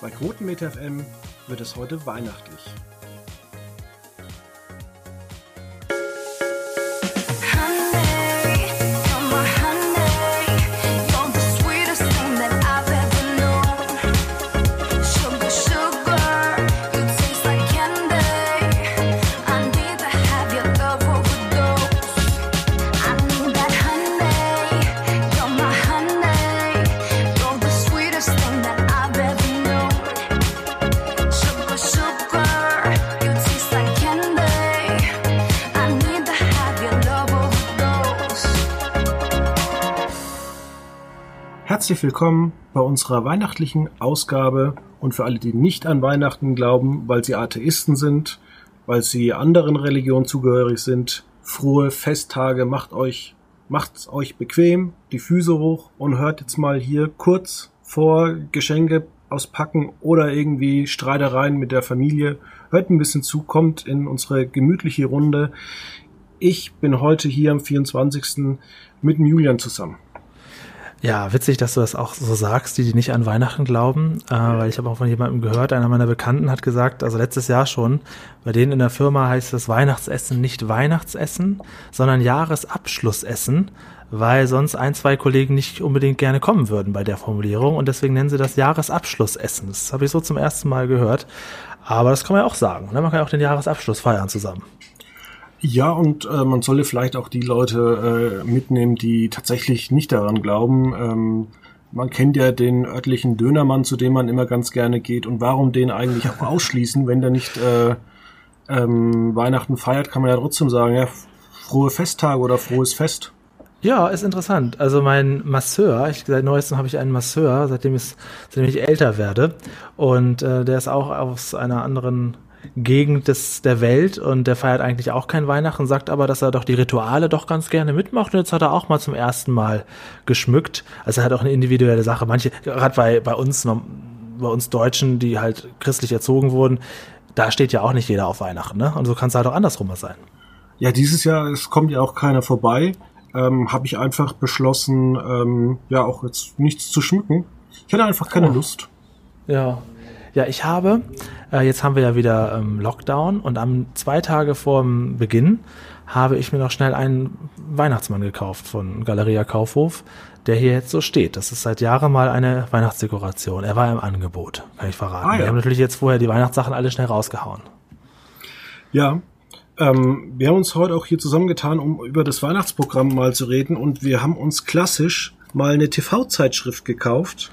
Bei Quotenmeter FM wird es heute weihnachtlich. Herzlich willkommen bei unserer weihnachtlichen Ausgabe und für alle, die nicht an Weihnachten glauben, weil sie Atheisten sind, weil sie anderen Religionen zugehörig sind, frohe Festtage, macht euch, macht's euch bequem, die Füße hoch und hört jetzt mal hier kurz vor Geschenke auspacken oder irgendwie Streitereien mit der Familie. Hört ein bisschen zu, kommt in unsere gemütliche Runde. Ich bin heute hier am 24. mit Julian zusammen. Ja, witzig, dass du das auch so sagst, die, die nicht an Weihnachten glauben, äh, weil ich habe auch von jemandem gehört, einer meiner Bekannten hat gesagt, also letztes Jahr schon, bei denen in der Firma heißt das Weihnachtsessen nicht Weihnachtsessen, sondern Jahresabschlussessen, weil sonst ein, zwei Kollegen nicht unbedingt gerne kommen würden bei der Formulierung und deswegen nennen sie das Jahresabschlussessen. Das habe ich so zum ersten Mal gehört, aber das kann man ja auch sagen, ne? man kann ja auch den Jahresabschluss feiern zusammen. Ja, und äh, man sollte vielleicht auch die Leute äh, mitnehmen, die tatsächlich nicht daran glauben. Ähm, man kennt ja den örtlichen Dönermann, zu dem man immer ganz gerne geht. Und warum den eigentlich auch ausschließen, wenn der nicht äh, ähm, Weihnachten feiert, kann man ja trotzdem sagen, ja, frohe Festtage oder frohes Fest. Ja, ist interessant. Also mein Masseur, ich, seit neuestem habe ich einen Masseur, seitdem, ich, seitdem ich älter werde. Und äh, der ist auch aus einer anderen Gegend des, der Welt und der feiert eigentlich auch kein Weihnachten, sagt aber, dass er doch die Rituale doch ganz gerne mitmacht und jetzt hat er auch mal zum ersten Mal geschmückt. Also er hat auch eine individuelle Sache. Manche, gerade bei, bei uns, bei uns Deutschen, die halt christlich erzogen wurden, da steht ja auch nicht jeder auf Weihnachten, ne? Und so kann es halt auch andersrum mal sein. Ja, dieses Jahr, es kommt ja auch keiner vorbei, ähm, habe ich einfach beschlossen, ähm, ja, auch jetzt nichts zu schmücken. Ich hatte einfach keine oh. Lust. Ja, ja, ich habe, äh, jetzt haben wir ja wieder ähm, Lockdown und am zwei Tage vorm Beginn habe ich mir noch schnell einen Weihnachtsmann gekauft von Galeria Kaufhof, der hier jetzt so steht. Das ist seit Jahren mal eine Weihnachtsdekoration. Er war im Angebot, kann ich verraten. Ah, ja. Wir haben natürlich jetzt vorher die Weihnachtssachen alle schnell rausgehauen. Ja, ähm, wir haben uns heute auch hier zusammengetan, um über das Weihnachtsprogramm mal zu reden und wir haben uns klassisch mal eine TV-Zeitschrift gekauft.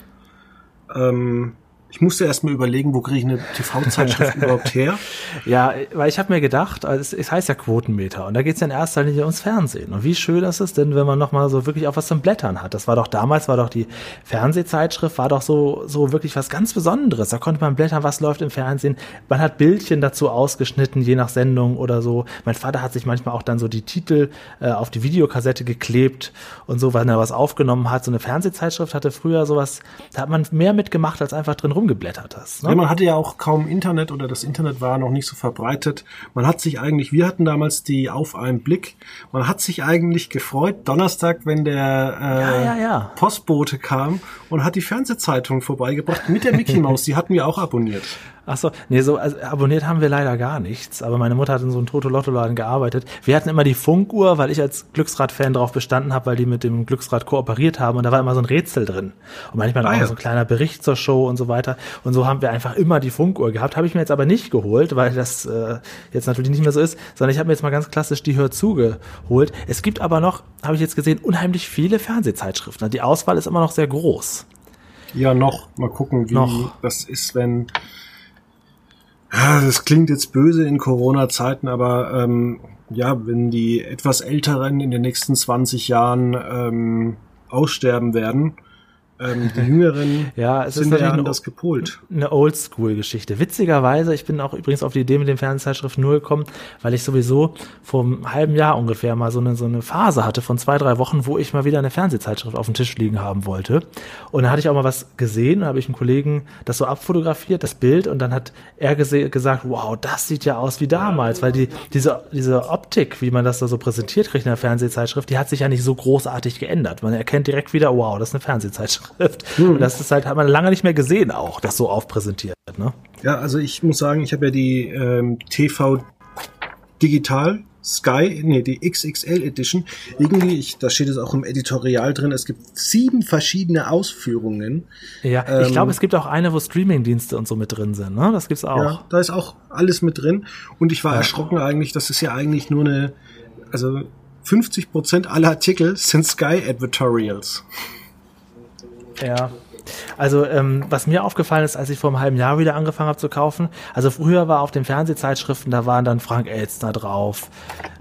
Ähm, ich musste erst mal überlegen, wo kriege ich eine TV-Zeitschrift überhaupt her? Ja, weil ich habe mir gedacht, also es, heißt ja Quotenmeter und da geht es ja in erster Linie ums Fernsehen. Und wie schön ist es denn, wenn man nochmal so wirklich auch was zum Blättern hat? Das war doch damals, war doch die Fernsehzeitschrift, war doch so, so wirklich was ganz Besonderes. Da konnte man blättern, was läuft im Fernsehen. Man hat Bildchen dazu ausgeschnitten, je nach Sendung oder so. Mein Vater hat sich manchmal auch dann so die Titel äh, auf die Videokassette geklebt und so, wenn er was aufgenommen hat. So eine Fernsehzeitschrift hatte früher sowas, da hat man mehr mitgemacht, als einfach drin rum rumgeblättert hast. Ne? Ja, man hatte ja auch kaum Internet oder das Internet war noch nicht so verbreitet. Man hat sich eigentlich, wir hatten damals die Auf einen Blick, man hat sich eigentlich gefreut, Donnerstag, wenn der äh, ja, ja, ja. Postbote kam und hat die Fernsehzeitung vorbeigebracht mit der Mickey Maus, die hatten wir auch abonniert. Ach so, nee, so also, abonniert haben wir leider gar nichts. Aber meine Mutter hat in so einem Toto-Lotto-Laden gearbeitet. Wir hatten immer die Funkuhr, weil ich als Glücksrad-Fan drauf bestanden habe, weil die mit dem Glücksrad kooperiert haben und da war immer so ein Rätsel drin. Und manchmal ah, auch ja. so ein kleiner Bericht zur Show und so weiter. Und so haben wir einfach immer die Funkuhr gehabt. Habe ich mir jetzt aber nicht geholt, weil das äh, jetzt natürlich nicht mehr so ist, sondern ich habe mir jetzt mal ganz klassisch die Hör zu geholt. Es gibt aber noch, habe ich jetzt gesehen, unheimlich viele Fernsehzeitschriften. Die Auswahl ist immer noch sehr groß. Ja, noch. Mal gucken, wie noch. das ist, wenn das klingt jetzt böse in Corona-Zeiten, aber ähm, ja, wenn die etwas Älteren in den nächsten 20 Jahren ähm, aussterben werden, ähm, die Jüngeren ja, es sind ist ja anders gepolt. Eine Oldschool-Geschichte. Witzigerweise, ich bin auch übrigens auf die Idee mit den Fernsehzeitschriften nur gekommen, weil ich sowieso vor einem halben Jahr ungefähr mal so eine, so eine Phase hatte von zwei, drei Wochen, wo ich mal wieder eine Fernsehzeitschrift auf dem Tisch liegen haben wollte. Und da hatte ich auch mal was gesehen, da habe ich einem Kollegen das so abfotografiert, das Bild, und dann hat er gesagt, wow, das sieht ja aus wie damals, weil die, diese, diese Optik, wie man das da so präsentiert kriegt in der Fernsehzeitschrift, die hat sich ja nicht so großartig geändert. Man erkennt direkt wieder, wow, das ist eine Fernsehzeitschrift. Zeitschrift. Hm. Und das ist halt, hat man lange nicht mehr gesehen auch, das so aufpräsentiert. Ne? Ja, also ich muss sagen, ich habe ja die ähm, TV Digital Sky, nee, die XXL Edition. Irgendwie, ich, da steht es auch im Editorial drin, es gibt sieben verschiedene Ausführungen. Ja, ähm, ich glaube, es gibt auch eine, wo Streamingdienste und so mit drin sind, ne? Das gibt's auch. Ja, da ist auch alles mit drin. Und ich war ja. erschrocken eigentlich, das ist ja eigentlich nur eine, also 50 Prozent aller Artikel sind Sky Advertorials. Ja, also ähm, was mir aufgefallen ist, als ich vor einem halben Jahr wieder angefangen habe zu kaufen, also früher war auf den Fernsehzeitschriften, da waren dann Frank Elstner drauf,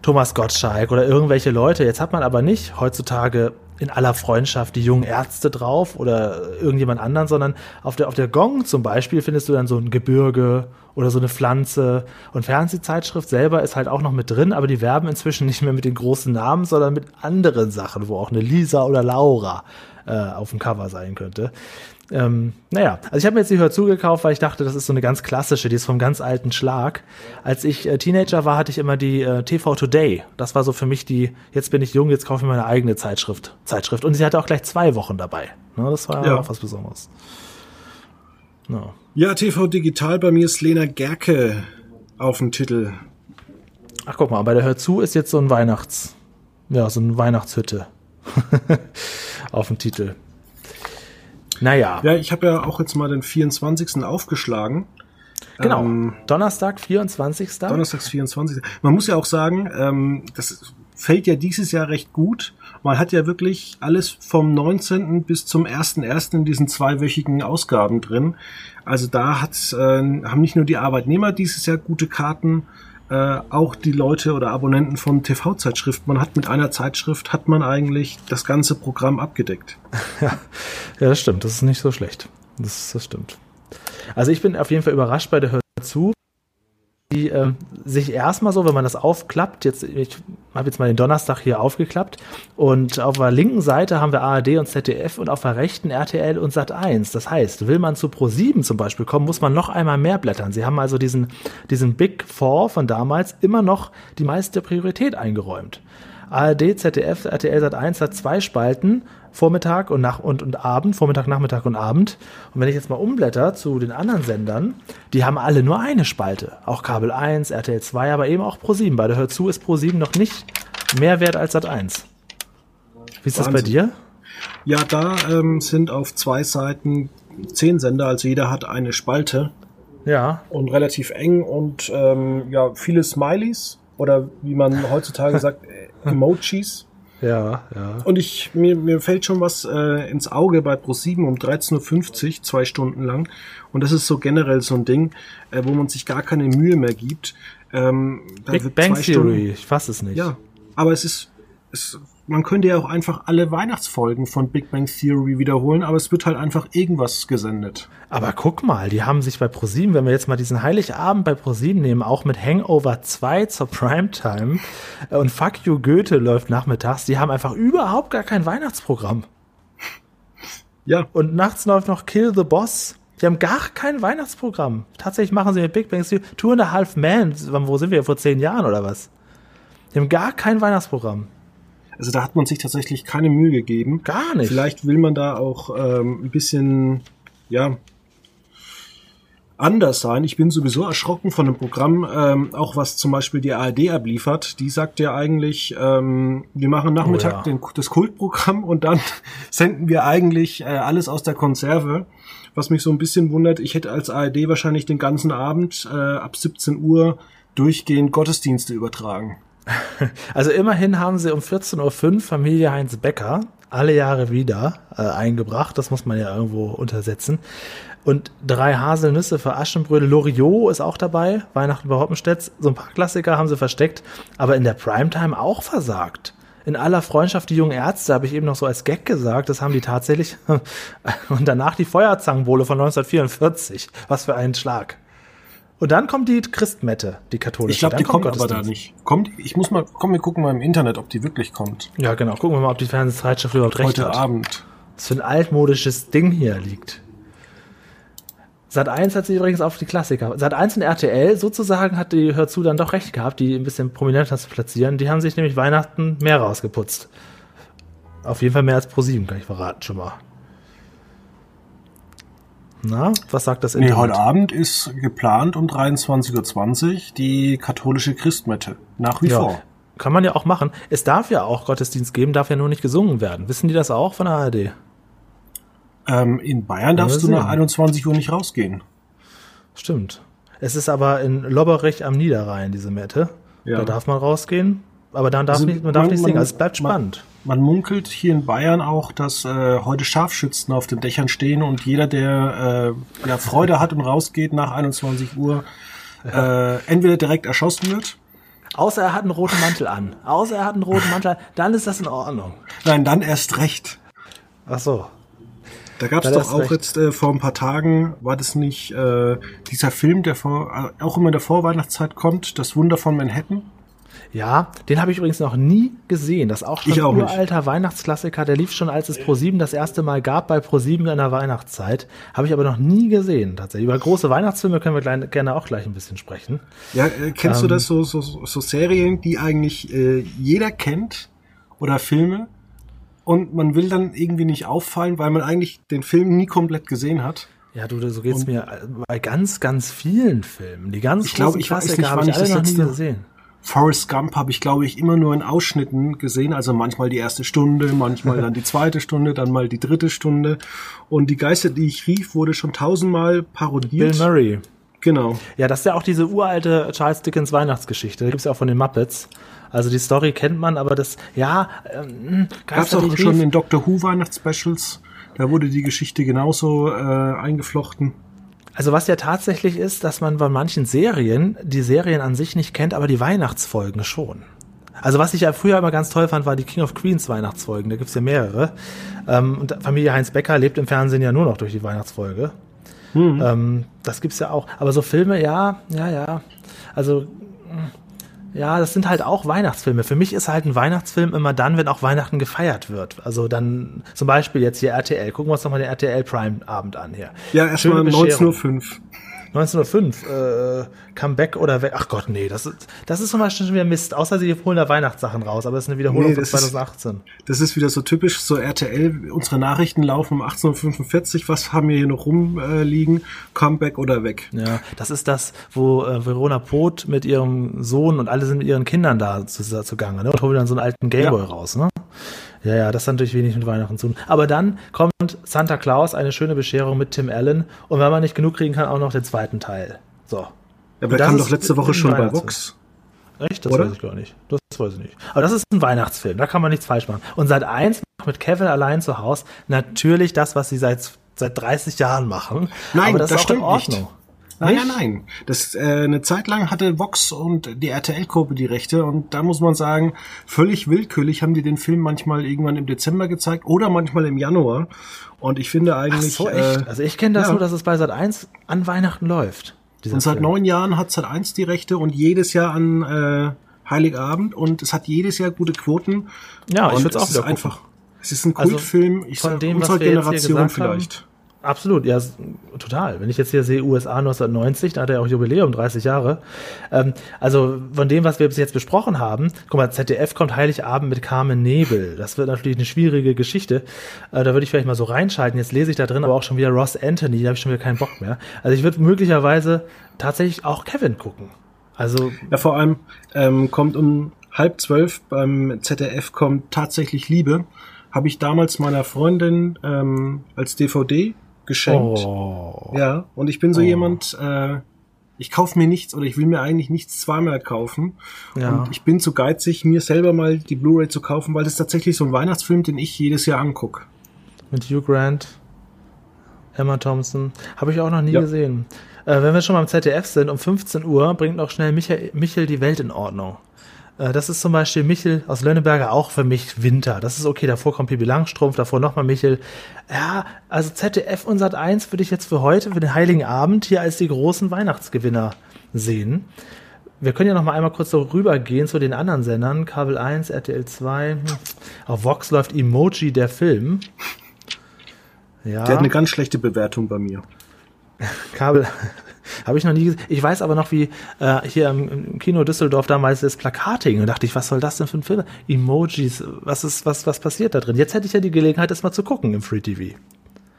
Thomas Gottschalk oder irgendwelche Leute. Jetzt hat man aber nicht heutzutage in aller Freundschaft die jungen Ärzte drauf oder irgendjemand anderen, sondern auf der, auf der Gong zum Beispiel findest du dann so ein Gebirge oder so eine Pflanze. Und Fernsehzeitschrift selber ist halt auch noch mit drin, aber die werben inzwischen nicht mehr mit den großen Namen, sondern mit anderen Sachen, wo auch eine Lisa oder Laura äh, auf dem Cover sein könnte. Ähm, naja, also ich habe mir jetzt die Hör zugekauft, weil ich dachte, das ist so eine ganz klassische, die ist vom ganz alten Schlag. Als ich äh, Teenager war, hatte ich immer die äh, TV Today. Das war so für mich die, jetzt bin ich jung, jetzt kaufe ich meine eigene Zeitschrift. Zeitschrift. Und sie hatte auch gleich zwei Wochen dabei. Ne, das war ja. auch was Besonderes. No. Ja, TV Digital, bei mir ist Lena Gerke auf dem Titel. Ach, guck mal, bei der Hör zu ist jetzt so ein Weihnachts, ja, so eine Weihnachtshütte. auf dem Titel. Naja. Ja, ich habe ja auch jetzt mal den 24. aufgeschlagen. Genau. Ähm, Donnerstag, 24. Donnerstag, 24. Man muss ja auch sagen, ähm, das fällt ja dieses Jahr recht gut. Man hat ja wirklich alles vom 19. bis zum 1.1. in diesen zweiwöchigen Ausgaben drin. Also da hat, äh, haben nicht nur die Arbeitnehmer dieses Jahr gute Karten, äh, auch die Leute oder Abonnenten von TV-Zeitschriften. Man hat mit einer Zeitschrift hat man eigentlich das ganze Programm abgedeckt. ja, das stimmt. Das ist nicht so schlecht. Das, das stimmt. Also ich bin auf jeden Fall überrascht bei der Hör zu, äh, sich erstmal so, wenn man das aufklappt, jetzt, ich habe jetzt mal den Donnerstag hier aufgeklappt und auf der linken Seite haben wir ARD und ZDF und auf der rechten RTL und Sat 1. Das heißt, will man zu Pro 7 zum Beispiel kommen, muss man noch einmal mehr blättern. Sie haben also diesen, diesen Big Four von damals immer noch die meiste Priorität eingeräumt. ARD, ZDF, RTL Sat 1 hat zwei Spalten, Vormittag und, nach und, und Abend, Vormittag, Nachmittag und Abend. Und wenn ich jetzt mal umblätter zu den anderen Sendern, die haben alle nur eine Spalte. Auch Kabel 1, RTL 2, aber eben auch Pro 7. Bei der Hör zu ist Pro 7 noch nicht mehr wert als Sat 1. Wie ist Wahnsinn. das bei dir? Ja, da ähm, sind auf zwei Seiten zehn Sender, also jeder hat eine Spalte. Ja. Und relativ eng und ähm, ja, viele Smileys oder wie man heutzutage sagt, Emojis. Ja, ja. Und ich, mir, mir fällt schon was äh, ins Auge bei Pro7 um 13.50 Uhr, zwei Stunden lang. Und das ist so generell so ein Ding, äh, wo man sich gar keine Mühe mehr gibt. Ähm, Big Bang Theory, Stunden, ich fasse es nicht. Ja, aber es ist, es man könnte ja auch einfach alle Weihnachtsfolgen von Big Bang Theory wiederholen, aber es wird halt einfach irgendwas gesendet. Aber guck mal, die haben sich bei ProSieben, wenn wir jetzt mal diesen Heiligabend bei ProSieben nehmen, auch mit Hangover 2 zur Primetime äh, und Fuck You Goethe läuft nachmittags, die haben einfach überhaupt gar kein Weihnachtsprogramm. Ja. Und nachts läuft noch Kill the Boss. Die haben gar kein Weihnachtsprogramm. Tatsächlich machen sie mit Big Bang Theory Two and a Half Men. Wo sind wir? Vor zehn Jahren oder was? Die haben gar kein Weihnachtsprogramm. Also da hat man sich tatsächlich keine Mühe gegeben. Gar nicht. Vielleicht will man da auch ähm, ein bisschen, ja, anders sein. Ich bin sowieso erschrocken von dem Programm, ähm, auch was zum Beispiel die ARD abliefert. Die sagt ja eigentlich, ähm, wir machen Nachmittag oh ja. den, das Kultprogramm und dann senden wir eigentlich äh, alles aus der Konserve. Was mich so ein bisschen wundert, ich hätte als ARD wahrscheinlich den ganzen Abend äh, ab 17 Uhr durchgehend Gottesdienste übertragen. Also immerhin haben sie um 14.05 Uhr Familie Heinz Becker alle Jahre wieder äh, eingebracht. Das muss man ja irgendwo untersetzen. Und drei Haselnüsse für Aschenbrödel. Loriot ist auch dabei. Weihnachten bei Hoppenstedt. So ein paar Klassiker haben sie versteckt. Aber in der Primetime auch versagt. In aller Freundschaft die jungen Ärzte, habe ich eben noch so als Gag gesagt. Das haben die tatsächlich. Und danach die Feuerzangenbowle von 1944. Was für ein Schlag. Und dann kommt die Christmette, die katholische. Ich glaube, die kommt aber da nicht. Kommt, ich muss mal, komm, wir gucken mal im Internet, ob die wirklich kommt. Ja, genau. Gucken wir mal, ob die Fernsehzeitschrift überhaupt recht Heute hat. Heute Abend. Was für ein altmodisches Ding hier liegt. Sat 1 hat sie übrigens auf die Klassiker. Sat 1 und RTL sozusagen hat die Hör zu dann doch recht gehabt, die ein bisschen prominenter zu platzieren. Die haben sich nämlich Weihnachten mehr rausgeputzt. Auf jeden Fall mehr als Pro 7, kann ich verraten schon mal. Na, was sagt das Nee, heute Abend ist geplant um 23.20 Uhr die katholische Christmette. Nach wie Ja. vor. Kann man ja auch machen. Es darf ja auch Gottesdienst geben, darf ja nur nicht gesungen werden. Wissen die das auch von der ARD? Ähm, in Bayern darfst du nach 21 Uhr nicht rausgehen. Stimmt. Es ist aber in Lobberich am Niederrhein, diese Mette. Ja. Da darf man rausgehen, aber dann darf Also nicht, man darf man- nicht singen. Also es bleibt spannend. Man munkelt hier in Bayern auch, dass äh, heute Scharfschützen auf den Dächern stehen und jeder, der äh, ja, Freude hat und rausgeht nach 21 Uhr, äh, entweder direkt erschossen wird. Außer er hat einen roten Mantel an. Außer er hat einen roten Mantel an, dann ist das in Ordnung. Nein, dann erst recht. Ach so. Da gab es doch auch recht. jetzt äh, vor ein paar Tagen, war das nicht äh, dieser Film, der vor, äh, auch immer in der Vorweihnachtszeit kommt, Das Wunder von Manhattan? Ja, den habe ich übrigens noch nie gesehen. Das ist auch schon ein nicht. uralter Weihnachtsklassiker. Der lief schon, als es Pro7 das erste Mal gab, bei Pro7 in der Weihnachtszeit. Habe ich aber noch nie gesehen, tatsächlich. Über große Weihnachtsfilme können wir gleich, gerne auch gleich ein bisschen sprechen. Ja, äh, kennst Ähm. du das so, so, so Serien, die eigentlich äh, jeder kennt oder Filme und man will dann irgendwie nicht auffallen, weil man eigentlich den Film nie komplett gesehen hat? Ja, du, so geht's mir bei ganz, ganz vielen Filmen. Die ganz Ich glaub, ich weiß Klassiker nicht, habe ich alle noch nie gesehen. Forrest Gump habe ich, glaube ich, immer nur in Ausschnitten gesehen. Also manchmal die erste Stunde, manchmal dann die zweite Stunde, dann mal die dritte Stunde. Und die Geister, die ich rief, wurde schon tausendmal parodiert. Bill Murray. Genau. Ja, das ist ja auch diese uralte Charles Dickens Weihnachtsgeschichte. Die gibt's ja auch von den Muppets. Also die Story kennt man, aber das, ja, ähm, Gab es Geister, auch schon rief- in Doctor Who Weihnachtsspecials. Da wurde die Geschichte genauso äh, eingeflochten. Also was ja tatsächlich ist, dass man bei manchen Serien die Serien an sich nicht kennt, aber die Weihnachtsfolgen schon. Also was ich ja früher immer ganz toll fand, war die King of Queens Weihnachtsfolgen. Da gibt's ja mehrere. Ähm, und Familie Heinz Becker lebt im Fernsehen ja nur noch durch die Weihnachtsfolge. Ähm, das gibt's ja auch. Aber so Filme, ja, ja, ja. Also ja, das sind halt auch Weihnachtsfilme. Für mich ist halt ein Weihnachtsfilm immer dann, wenn auch Weihnachten gefeiert wird. Also dann zum Beispiel jetzt hier RTL. Gucken wir uns doch mal den RTL Prime Abend an hier. Ja, erstmal Schöne Bescherung. 19.05 Uhr. 1905, äh, Comeback oder weg. Ach Gott, nee, das ist, das ist zum Beispiel schon wieder Mist. Außer sie holen da Weihnachtssachen raus, aber es ist eine Wiederholung Nee, von das ist- 2018. Das ist wieder so typisch, so RTL, unsere Nachrichten laufen um 18.45 Uhr, was haben wir hier noch rumliegen? Comeback oder weg? Ja, das ist das, wo äh, Verona Poth mit ihrem Sohn und alle sind mit ihren Kindern da zu, zugange, ne? Und holen dann so einen alten Gameboy Ja. raus, ne? Ja, ja, das hat natürlich wenig mit Weihnachten zu tun. Aber dann kommt Santa Claus, eine schöne Bescherung mit Tim Allen. Und wenn man nicht genug kriegen kann, auch noch den zweiten Teil. So. Aber der kam doch letzte Woche schon bei. Vox. Echt? Das Oder? weiß ich gar nicht. Das weiß ich nicht. Aber das ist ein Weihnachtsfilm, da kann man nichts falsch machen. Und seit eins macht mit Kevin allein zu Hause natürlich das, was sie seit, seit 30 Jahren machen. Nein, Aber das, das ist auch in stimmt nicht. Ordnung. Nicht? Nein, nein. Das, äh, eine Zeit lang hatte Vox und die RTL-Gruppe die Rechte und da muss man sagen, völlig willkürlich haben die den Film manchmal irgendwann im Dezember gezeigt oder manchmal im Januar. Und ich finde Ach eigentlich. so, echt? Äh, also ich kenne das ja. nur, dass es bei Sat 1 an Weihnachten läuft. und seit Film. neun Jahren hat Sat 1 die Rechte und jedes Jahr an äh, Heiligabend und es hat jedes Jahr gute Quoten. Ja, ich würde es auch wieder einfach. Es ist ein Also, Kultfilm, ich von sag, dem, was unserer wir jetzt hier Generation gesagt haben, vielleicht. Absolut, ja, total. Wenn ich jetzt hier sehe USA 1990, da hat er auch Jubiläum, 30 Jahre. Ähm, also von dem, was wir bis jetzt besprochen haben, guck mal, ZDF kommt Heiligabend mit Carmen Nebel. Das wird natürlich eine schwierige Geschichte. Äh, da würde ich vielleicht mal so reinschalten. Jetzt lese ich da drin aber auch schon wieder Ross Anthony, da habe ich schon wieder keinen Bock mehr. Also ich würde möglicherweise tatsächlich auch Kevin gucken. Also Ja, vor allem ähm, kommt um halb zwölf beim ZDF kommt tatsächlich Liebe. Habe ich damals meiner Freundin ähm, als DVD geschenkt. oh, Ja, und ich bin so jemand, äh, ich kaufe mir nichts oder ich will mir eigentlich nichts zweimal kaufen. Ja. Und ich bin zu geizig, mir selber mal die Blu-ray zu kaufen, weil das ist tatsächlich so ein Weihnachtsfilm, den ich jedes Jahr angucke. mit Hugh Grant, Emma Thompson, habe ich auch noch nie Ja. gesehen. Äh, wenn wir schon beim ZDF sind, um 15 Uhr bringt noch schnell Michael, Michel die Welt in Ordnung. Äh, das ist zum Beispiel Michel aus Lönneberger auch für mich Winter. Das ist okay, davor kommt Pippi Langstrumpf, davor nochmal Michel. Ja, also ZDF und Sat 1 würde ich jetzt für heute, für den Heiligen Abend hier als die großen Weihnachtsgewinner sehen. Wir können ja noch mal einmal kurz so rübergehen zu den anderen Sendern. Kabel 1, RTL 2. Hm. Auf Vox läuft Emoji, der Film. Ja. Der hat eine ganz schlechte Bewertung bei mir. Kabel habe ich noch nie gesehen. Ich weiß aber noch, wie äh, hier im, Kino Düsseldorf damals das Plakat hing. Und dachte ich, was soll das denn für ein Film? Emojis, was ist, was, was passiert da drin? Jetzt hätte ich ja die Gelegenheit, das mal zu gucken im Free TV.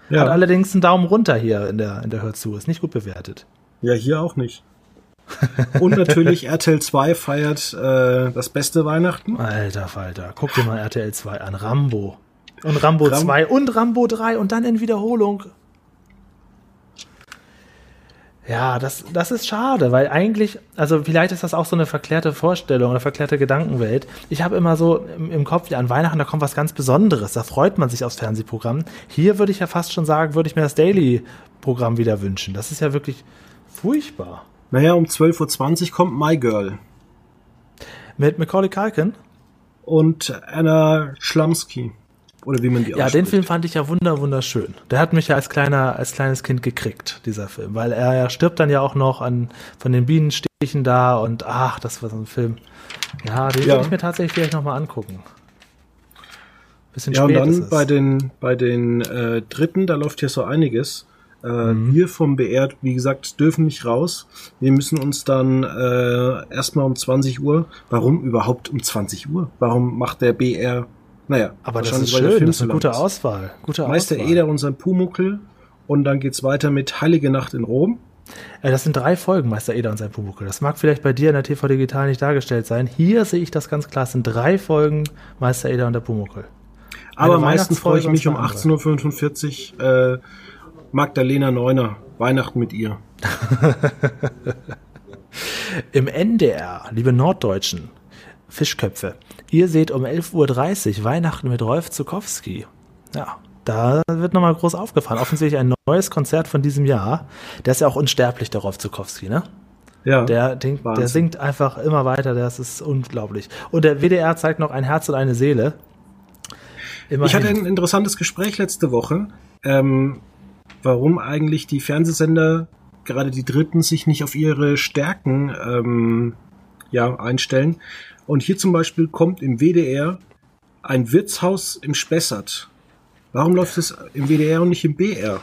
Ja. Hat allerdings einen Daumen runter hier in der, in der Hörzu. Ist nicht gut bewertet. Ja, hier auch nicht. Und natürlich RTL 2 feiert äh, das beste Weihnachten. Alter Falter, guck dir mal RTL 2 an. Rambo. Und Rambo Ram 2 und Rambo 3 und dann in Wiederholung. Ja, das, das ist schade, weil eigentlich, also vielleicht ist das auch so eine verklärte Vorstellung, eine verklärte Gedankenwelt. Ich habe immer so im, im Kopf, an Weihnachten, da kommt was ganz Besonderes, da freut man sich aufs Fernsehprogramm. Hier würde ich ja fast schon sagen, würde ich mir das Daily-Programm wieder wünschen. Das ist ja wirklich furchtbar. Naja, um 12.20 Uhr kommt My Girl. Mit Macaulay Culkin? Und Anna Schlamsky. Oder wie man die Ja, den Film fand ich ja wunder wunderschön. Der hat mich ja als kleiner, als kleines Kind gekriegt, dieser Film, weil er, er stirbt dann ja auch noch an von den Bienenstichen da und ach, das war so ein Film. Ja, den ja. würde ich mir tatsächlich vielleicht nochmal angucken. Bisschen ja, spät und dann bei den, bei den äh, dritten, da läuft hier so einiges. Äh, mhm. Wir vom BR, wie gesagt, dürfen nicht raus. Wir müssen uns dann äh, erstmal um 20 Uhr. Warum überhaupt um 20 Uhr? Warum macht der BR naja, aber das ist schön, das ist eine gute Auswahl. Gute Meister Auswahl. Eder und sein Pumuckel und dann geht's weiter mit Heilige Nacht in Rom. Ja, das sind drei Folgen, Meister Eder und sein Pumuckel. Das mag vielleicht bei dir in der TV Digital nicht dargestellt sein. Hier sehe ich das ganz klar. Es sind drei Folgen Meister Eder und der Pumuckel. Aber meistens freue ich mich um 18.45 Uhr äh, Magdalena Neuner. Weihnachten mit ihr. Im NDR, liebe Norddeutschen, Fischköpfe. Ihr seht um 11.30 Uhr Weihnachten mit Rolf Zukowski. Ja, da wird nochmal groß aufgefahren. Offensichtlich ein neues Konzert von diesem Jahr. Der ist ja auch unsterblich, der Rolf Zukowski, ne? Ja. Der, den, der singt einfach immer weiter, das ist unglaublich. Und der WDR zeigt noch ein Herz und eine Seele. Immerhin. Ich hatte ein interessantes Gespräch letzte Woche, ähm, warum eigentlich die Fernsehsender, gerade die Dritten, sich nicht auf ihre Stärken ähm, ja, einstellen. Und hier zum Beispiel kommt im WDR ein Wirtshaus im Spessart. Warum läuft es im WDR und nicht im BR?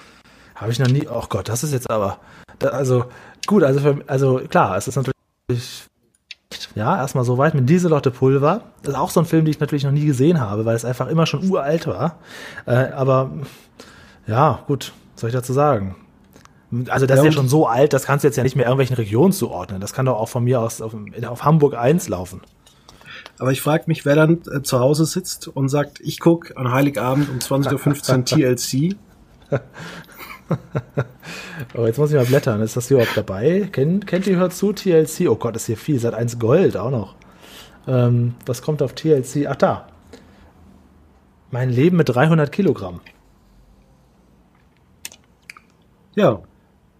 Habe ich noch nie. Oh Gott, das ist jetzt aber. Da, also gut, also für, also klar, es ist natürlich ja erstmal so weit mit Dieselotte Pulver. Das ist auch so ein Film, den ich natürlich noch nie gesehen habe, weil es einfach immer schon uralt war. Äh, aber ja, gut, was soll ich dazu sagen? Also das ja, ist ja schon so alt, das kannst du jetzt ja nicht mehr irgendwelchen Regionen zuordnen. Das kann doch auch von mir aus auf, auf Hamburg 1 laufen. Aber ich frage mich, wer dann äh, zu Hause sitzt und sagt, ich gucke an Heiligabend um 20.15 Uhr TLC. oh, jetzt muss ich mal blättern. Ist das hier überhaupt dabei? Kennt, kennt ihr hört zu TLC? Oh Gott, ist hier viel. Seit 1 Gold auch noch. Ähm, was kommt auf TLC? Ach da. Mein Leben mit 300 Kilogramm. Ja.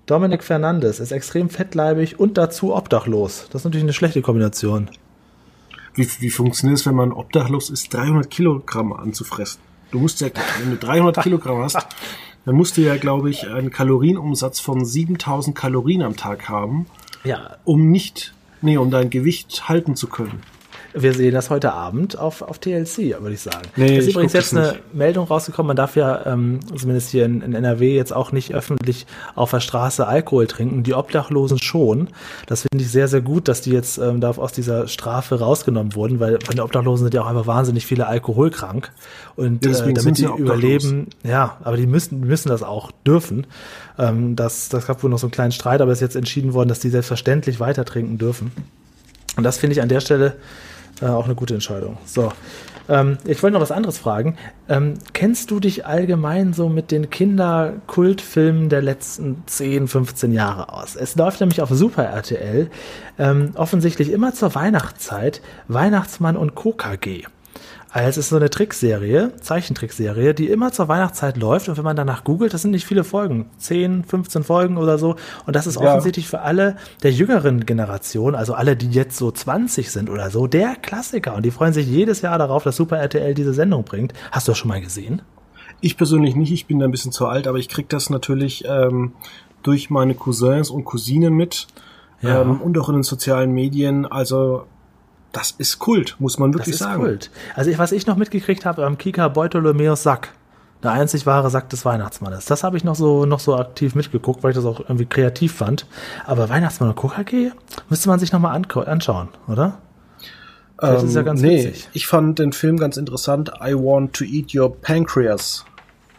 Dominik Fernandes ist extrem fettleibig und dazu obdachlos. Das ist natürlich eine schlechte Kombination. Wie, wie funktioniert es, wenn man obdachlos ist, 300 Kilogramm anzufressen? Du musst ja, wenn du 300 Kilogramm hast, dann musst du ja, glaube ich, einen Kalorienumsatz von 7000 Kalorien am Tag haben, ja. um nicht, nee, um dein Gewicht halten zu können. Wir sehen das heute Abend auf, auf TLC, würde ich sagen. Nee, es ist übrigens jetzt eine. Meldung rausgekommen, man darf ja ähm, zumindest hier in, in, NRW jetzt auch nicht öffentlich auf der Straße Alkohol trinken, die Obdachlosen schon. Das finde ich sehr, sehr gut, dass die jetzt ähm, da aus dieser Strafe rausgenommen wurden, weil von den Obdachlosen sind ja auch einfach wahnsinnig viele alkoholkrank. Und ja, äh, damit sie überleben, ja, aber die müssen, müssen das auch dürfen. Ähm, das, das gab wohl noch so einen kleinen Streit, aber es ist jetzt entschieden worden, dass die selbstverständlich weiter trinken dürfen. Und das finde ich an der Stelle äh, auch eine gute Entscheidung. So. Ähm, ich wollte noch was anderes fragen. Ähm, kennst du dich allgemein so mit den Kinderkultfilmen der letzten 10, 15 Jahre aus? Es läuft nämlich auf Super RTL ähm, offensichtlich immer zur Weihnachtszeit Weihnachtsmann und KKG. Also es ist so eine Trickserie, Zeichentrickserie, die immer zur Weihnachtszeit läuft und wenn man danach googelt, das sind nicht viele Folgen, 10, 15 Folgen oder so und das ist ja. offensichtlich für alle der jüngeren Generation, also alle, die jetzt so 20 sind oder so, der Klassiker und die freuen sich jedes Jahr darauf, dass Super RTL diese Sendung bringt. Hast du das schon mal gesehen? Ich persönlich nicht, ich bin da ein bisschen zu alt, aber ich krieg das natürlich ähm, durch meine Cousins und Cousinen mit ja. ähm, und auch in den sozialen Medien, also das ist Kult, muss man wirklich sagen. Das ist Kult. Also ich, was ich noch mitgekriegt habe am Kika Beutolomeus Sack, der einzig wahre Sack des Weihnachtsmannes. Das habe ich noch so noch so aktiv mitgeguckt, weil ich das auch irgendwie kreativ fand. Aber Weihnachtsmann und KKG müsste man sich noch mal anschauen, oder? Das ist ja ähm, ganz nee, witzig. Ich fand den Film ganz interessant. I Want to Eat Your Pancreas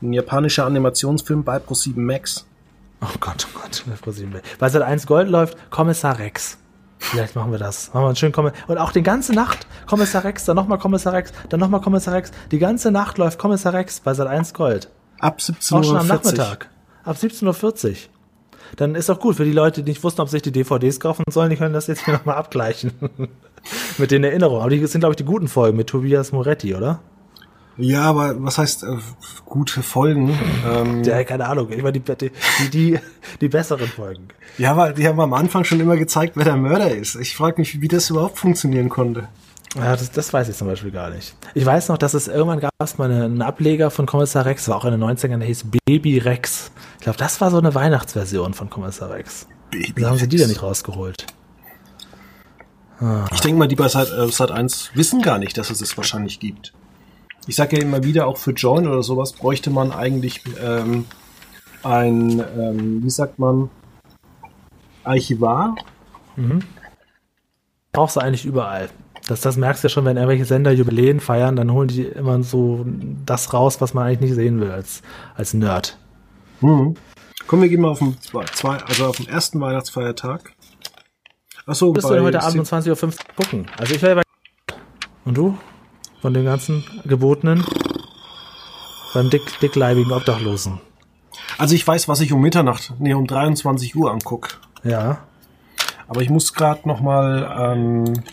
Ein japanischer Animationsfilm bei Pro7 Max. Oh Gott, oh Gott, ProSieben. Weil seit 1 Gold läuft Kommissar Rex. Vielleicht machen wir das. Machen wir einen schönen Kommissar. Und auch die ganze Nacht Kommissar Rex, dann nochmal Kommissar Rex, dann nochmal Kommissar Rex. Die ganze Nacht läuft Kommissar Rex bei seit 1 Gold. Ab 17.40 Auch schon am Nachmittag. Ab 17.40 Uhr. Dann ist auch gut für die Leute, die nicht wussten, ob sie sich die DVDs kaufen sollen, die können das jetzt hier nochmal abgleichen. mit den Erinnerungen. Aber die sind, glaube ich, die guten Folgen mit Tobias Moretti, oder? Ja, aber was heißt äh, gute Folgen? Ähm, Ja, keine Ahnung. Ich meine, die, die, die, die besseren Folgen. ja, aber die haben am Anfang schon immer gezeigt, wer der Mörder ist. Ich frage mich, wie das überhaupt funktionieren konnte. Ja, das, das weiß ich zum Beispiel gar nicht. Ich weiß noch, dass es irgendwann gab es mal eine, einen Ableger von Kommissar Rex, war auch in den 90ern, der hieß Baby Rex. Ich glaube, das war so eine Weihnachtsversion von Kommissar Rex. Baby Wieso haben sie die denn nicht rausgeholt? Ich denke mal, die bei Sat, äh, Sat 1 wissen gar nicht, dass es es wahrscheinlich gibt. Ich sage ja immer wieder, auch für Join oder sowas bräuchte man eigentlich ähm, ein, ähm, wie sagt man, Archivar. Brauchst du eigentlich überall. Das, das merkst du ja schon, wenn irgendwelche Sender Jubiläen feiern, dann holen die immer so das raus, was man eigentlich nicht sehen will als, als Nerd. Mhm. Komm, wir gehen mal auf den zwei, also auf den ersten Weihnachtsfeiertag. Achso, Bist du heute Abend um 20.15 Uhr gucken? Also ich werde bei... Und du? Von den ganzen Gebotenen? Beim dick, dickleibigen Obdachlosen. Also ich weiß, was ich um Mitternacht, nee, um 23 Uhr anguck. Ja. Aber ich muss gerade noch mal ähm,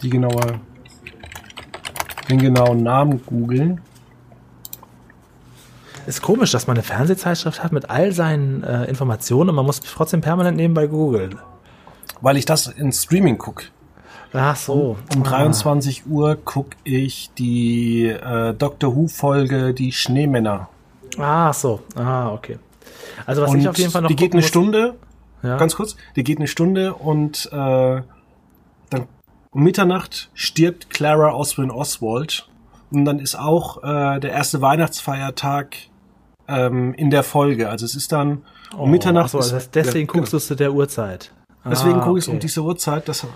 die genaue, den genauen Namen googeln. Ist komisch, dass man eine Fernsehzeitschrift hat mit all seinen äh, Informationen und man muss trotzdem permanent nebenbei googeln. Weil ich das in Streaming guck. Ach so. Um 23 Uhr guck ich die äh, Doctor Who Folge Die Schneemänner. Ah, so. Ah, okay. Also was Und ich auf jeden Fall noch die geht eine muss- Stunde, Ja. ganz kurz, die geht eine Stunde und äh, dann um Mitternacht stirbt Clara Oswin Oswald und dann ist auch äh, der erste Weihnachtsfeiertag ähm, in der Folge. Also es ist dann um Mitternacht. Ach so, also ist- deswegen ja, guckst du zu der Uhrzeit. Deswegen Ah, gucke ich es um okay. diese Uhrzeit, dass,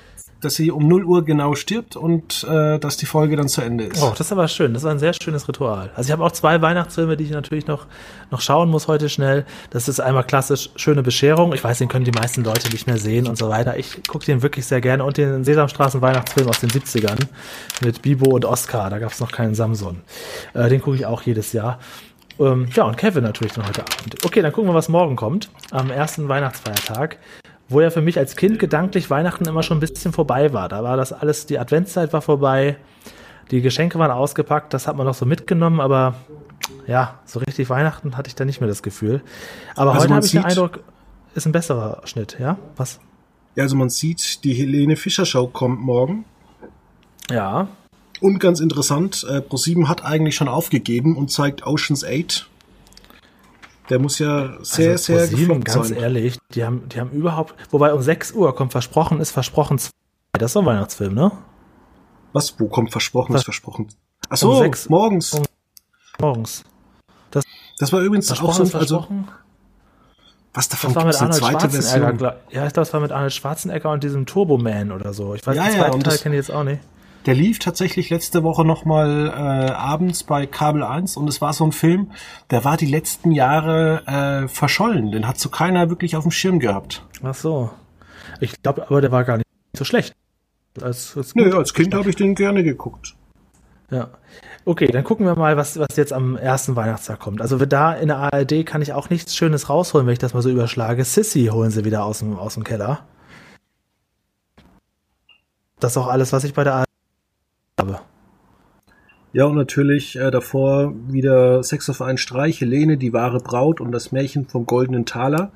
dass sie um 0 Uhr genau stirbt und äh, dass die Folge dann zu Ende ist. Oh, das ist aber schön. Das war ein sehr schönes Ritual. Also ich habe auch zwei Weihnachtsfilme, die ich natürlich noch, noch schauen muss heute schnell. Das ist einmal klassisch Schöne Bescherung. Ich weiß, den können die meisten Leute nicht mehr sehen und so weiter. Ich gucke den wirklich sehr gerne. Und den Sesamstraßen Weihnachtsfilm aus den 70ern mit Bibo und Oscar. Da gab es noch keinen Samson. Äh, den gucke ich auch jedes Jahr. Ähm, ja, und Kevin natürlich dann heute Abend. Okay, dann gucken wir, was morgen kommt. Am ersten Weihnachtsfeiertag. Wo ja für mich als Kind gedanklich Weihnachten immer schon ein bisschen vorbei war. Da war das alles, die Adventszeit war vorbei. Die Geschenke waren ausgepackt, das hat man noch so mitgenommen, aber ja, so richtig Weihnachten hatte ich da nicht mehr das Gefühl. Aber Also heute habe ich den Eindruck, ist ein besserer Schnitt, ja? Was? Ja, also man sieht, die Helene Fischer Show kommt morgen. Ja. Und ganz interessant, äh, ProSieben hat eigentlich schon aufgegeben und zeigt Oceans 8. Der muss ja sehr, also sehr gefloppt ganz sein. ehrlich, die haben, die haben überhaupt, wobei um 6 Uhr kommt versprochen, ist versprochen 2. Das ist so ein Weihnachtsfilm, ne? Was? Wo kommt versprochen? Was? Ist versprochen. Ach so, Um sechs- morgens. um- Morgens. Das war übrigens auch Versprochen so, ist also, was davon Das war mit gibt's eine Arnold zweite Schwarzenegger. Version? Ja, ich glaube, es war mit Arnold Schwarzenegger und diesem Turbo Man oder so. Ich weiß, Ja, den ja, zweiten und Teil das- kenne ich jetzt auch nicht. Der lief tatsächlich letzte Woche nochmal äh, abends bei Kabel 1 und es war so ein Film, der war die letzten Jahre äh, verschollen. Den hat so keiner wirklich auf dem Schirm gehabt. Ach so. Ich glaube, aber der war gar nicht so schlecht. Als, als Nö, als Kind habe ich den gerne geguckt. Ja. Okay, dann gucken wir mal, was, was jetzt am ersten Weihnachtstag kommt. Also da in der ARD kann ich auch nichts Schönes rausholen, wenn ich das mal so überschlage. Sissy holen sie wieder aus dem, aus dem Keller. Das ist auch alles, was ich bei der ARD habe. Ja, und natürlich äh, davor wieder Sex auf einen Streich, Helene, die wahre Braut und das Märchen vom goldenen Taler.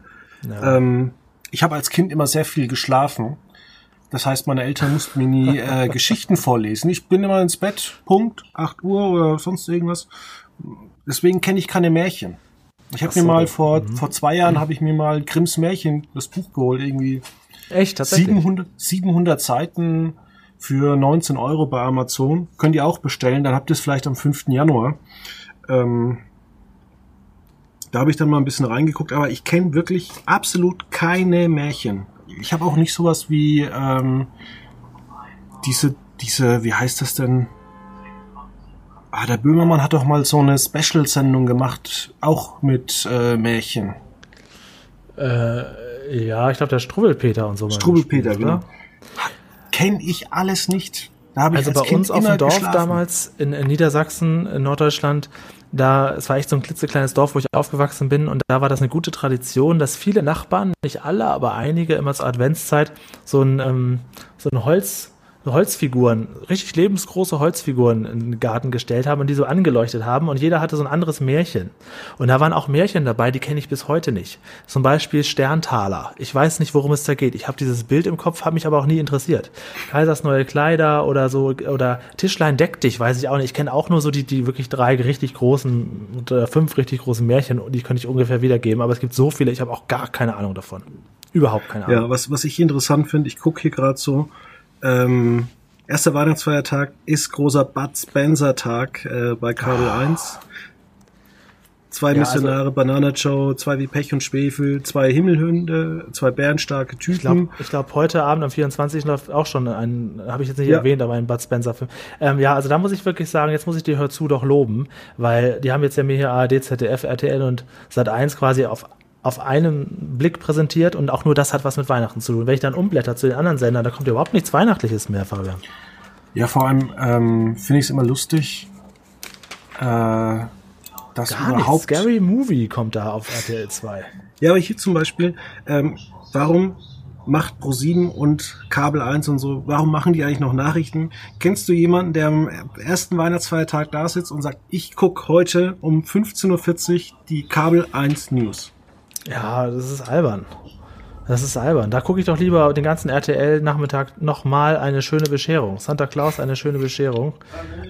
Ja. Ähm, ich habe als Kind immer sehr viel geschlafen. Das heißt, meine Eltern mussten mir nie äh, Geschichten vorlesen. Ich bin immer ins Bett, Punkt, 8 Uhr oder sonst irgendwas. Deswegen kenne ich keine Märchen. Ich habe Ach mir so. mal vor, vor zwei Jahren habe ich mir mal Grimms Märchen, das Buch geholt, irgendwie Echt, tatsächlich. 700, 700 Seiten für 19 Euro bei Amazon. Könnt ihr auch bestellen, dann habt ihr es vielleicht am 5. Januar. Ähm, da habe ich dann mal ein bisschen reingeguckt, aber ich kenne wirklich absolut keine Märchen. Ich habe auch nicht sowas wie ähm, diese, diese, wie heißt das denn? Ah, der Böhmermann hat doch mal so eine Special-Sendung gemacht, auch mit äh, Märchen. Äh, ja, ich glaube, der Struwelpeter und so. Struwelpeter, genau. Kenne ich alles nicht. Da habe ich also bei kind uns auf dem Dorf geschlafen. damals in, in Niedersachsen, in Norddeutschland, da, es war echt so ein klitzekleines Dorf, wo ich aufgewachsen bin und da war das eine gute Tradition, dass viele Nachbarn, nicht alle, aber einige immer zur Adventszeit so ein, ähm, so ein Holz, Holzfiguren, richtig lebensgroße Holzfiguren in den Garten gestellt haben und die so angeleuchtet haben und jeder hatte so ein anderes Märchen. Und da waren auch Märchen dabei, die kenne ich bis heute nicht. Zum Beispiel Sterntaler. Ich weiß nicht, worum es da geht. Ich habe dieses Bild im Kopf, habe mich aber auch nie interessiert. Kaisers neue Kleider oder so oder Tischlein deck dich, weiß ich auch nicht. Ich kenne auch nur so die, die wirklich drei richtig großen oder fünf richtig großen Märchen, die könnte ich ungefähr wiedergeben, aber es gibt so viele, ich habe auch gar keine Ahnung davon. Überhaupt keine Ahnung. Ja, was, was ich interessant finde, ich gucke hier gerade so, ähm, erster Weihnachtsfeiertag ist großer Bud Spencer Tag äh, bei Kabel ah. 1. Zwei ja, also Missionare, also, Banana Joe, zwei wie Pech und Schwefel, zwei Himmelhunde, zwei bärenstarke Typen. Ich glaube, glaub, heute Abend am 24. läuft auch schon ein, habe ich jetzt nicht ja. erwähnt, aber ein Bud Spencer Film. Ähm, ja, also da muss ich wirklich sagen, jetzt muss ich die Hör zu doch loben, weil die haben jetzt ja mir hier ARD, ZDF, RTL und Sat 1 quasi auf auf einen Blick präsentiert und auch nur das hat was mit Weihnachten zu tun. Wenn ich dann umblätter zu den anderen Sendern, da kommt ja überhaupt nichts Weihnachtliches mehr, Fabian. Ja, vor allem ähm, finde ich es immer lustig, äh, dass Gar überhaupt... Nicht. Scary Movie kommt da auf RTL 2. Ja, aber hier zum Beispiel, ähm, warum macht ProSieben und Kabel 1 und so, warum machen die eigentlich noch Nachrichten? Kennst du jemanden, der am ersten Weihnachtsfeiertag da sitzt und sagt, ich gucke heute um 15.40 Uhr die Kabel 1 News? Ja, das ist albern. Das ist albern. Da gucke ich doch lieber den ganzen RTL-Nachmittag nochmal eine schöne Bescherung. Santa Claus eine schöne Bescherung.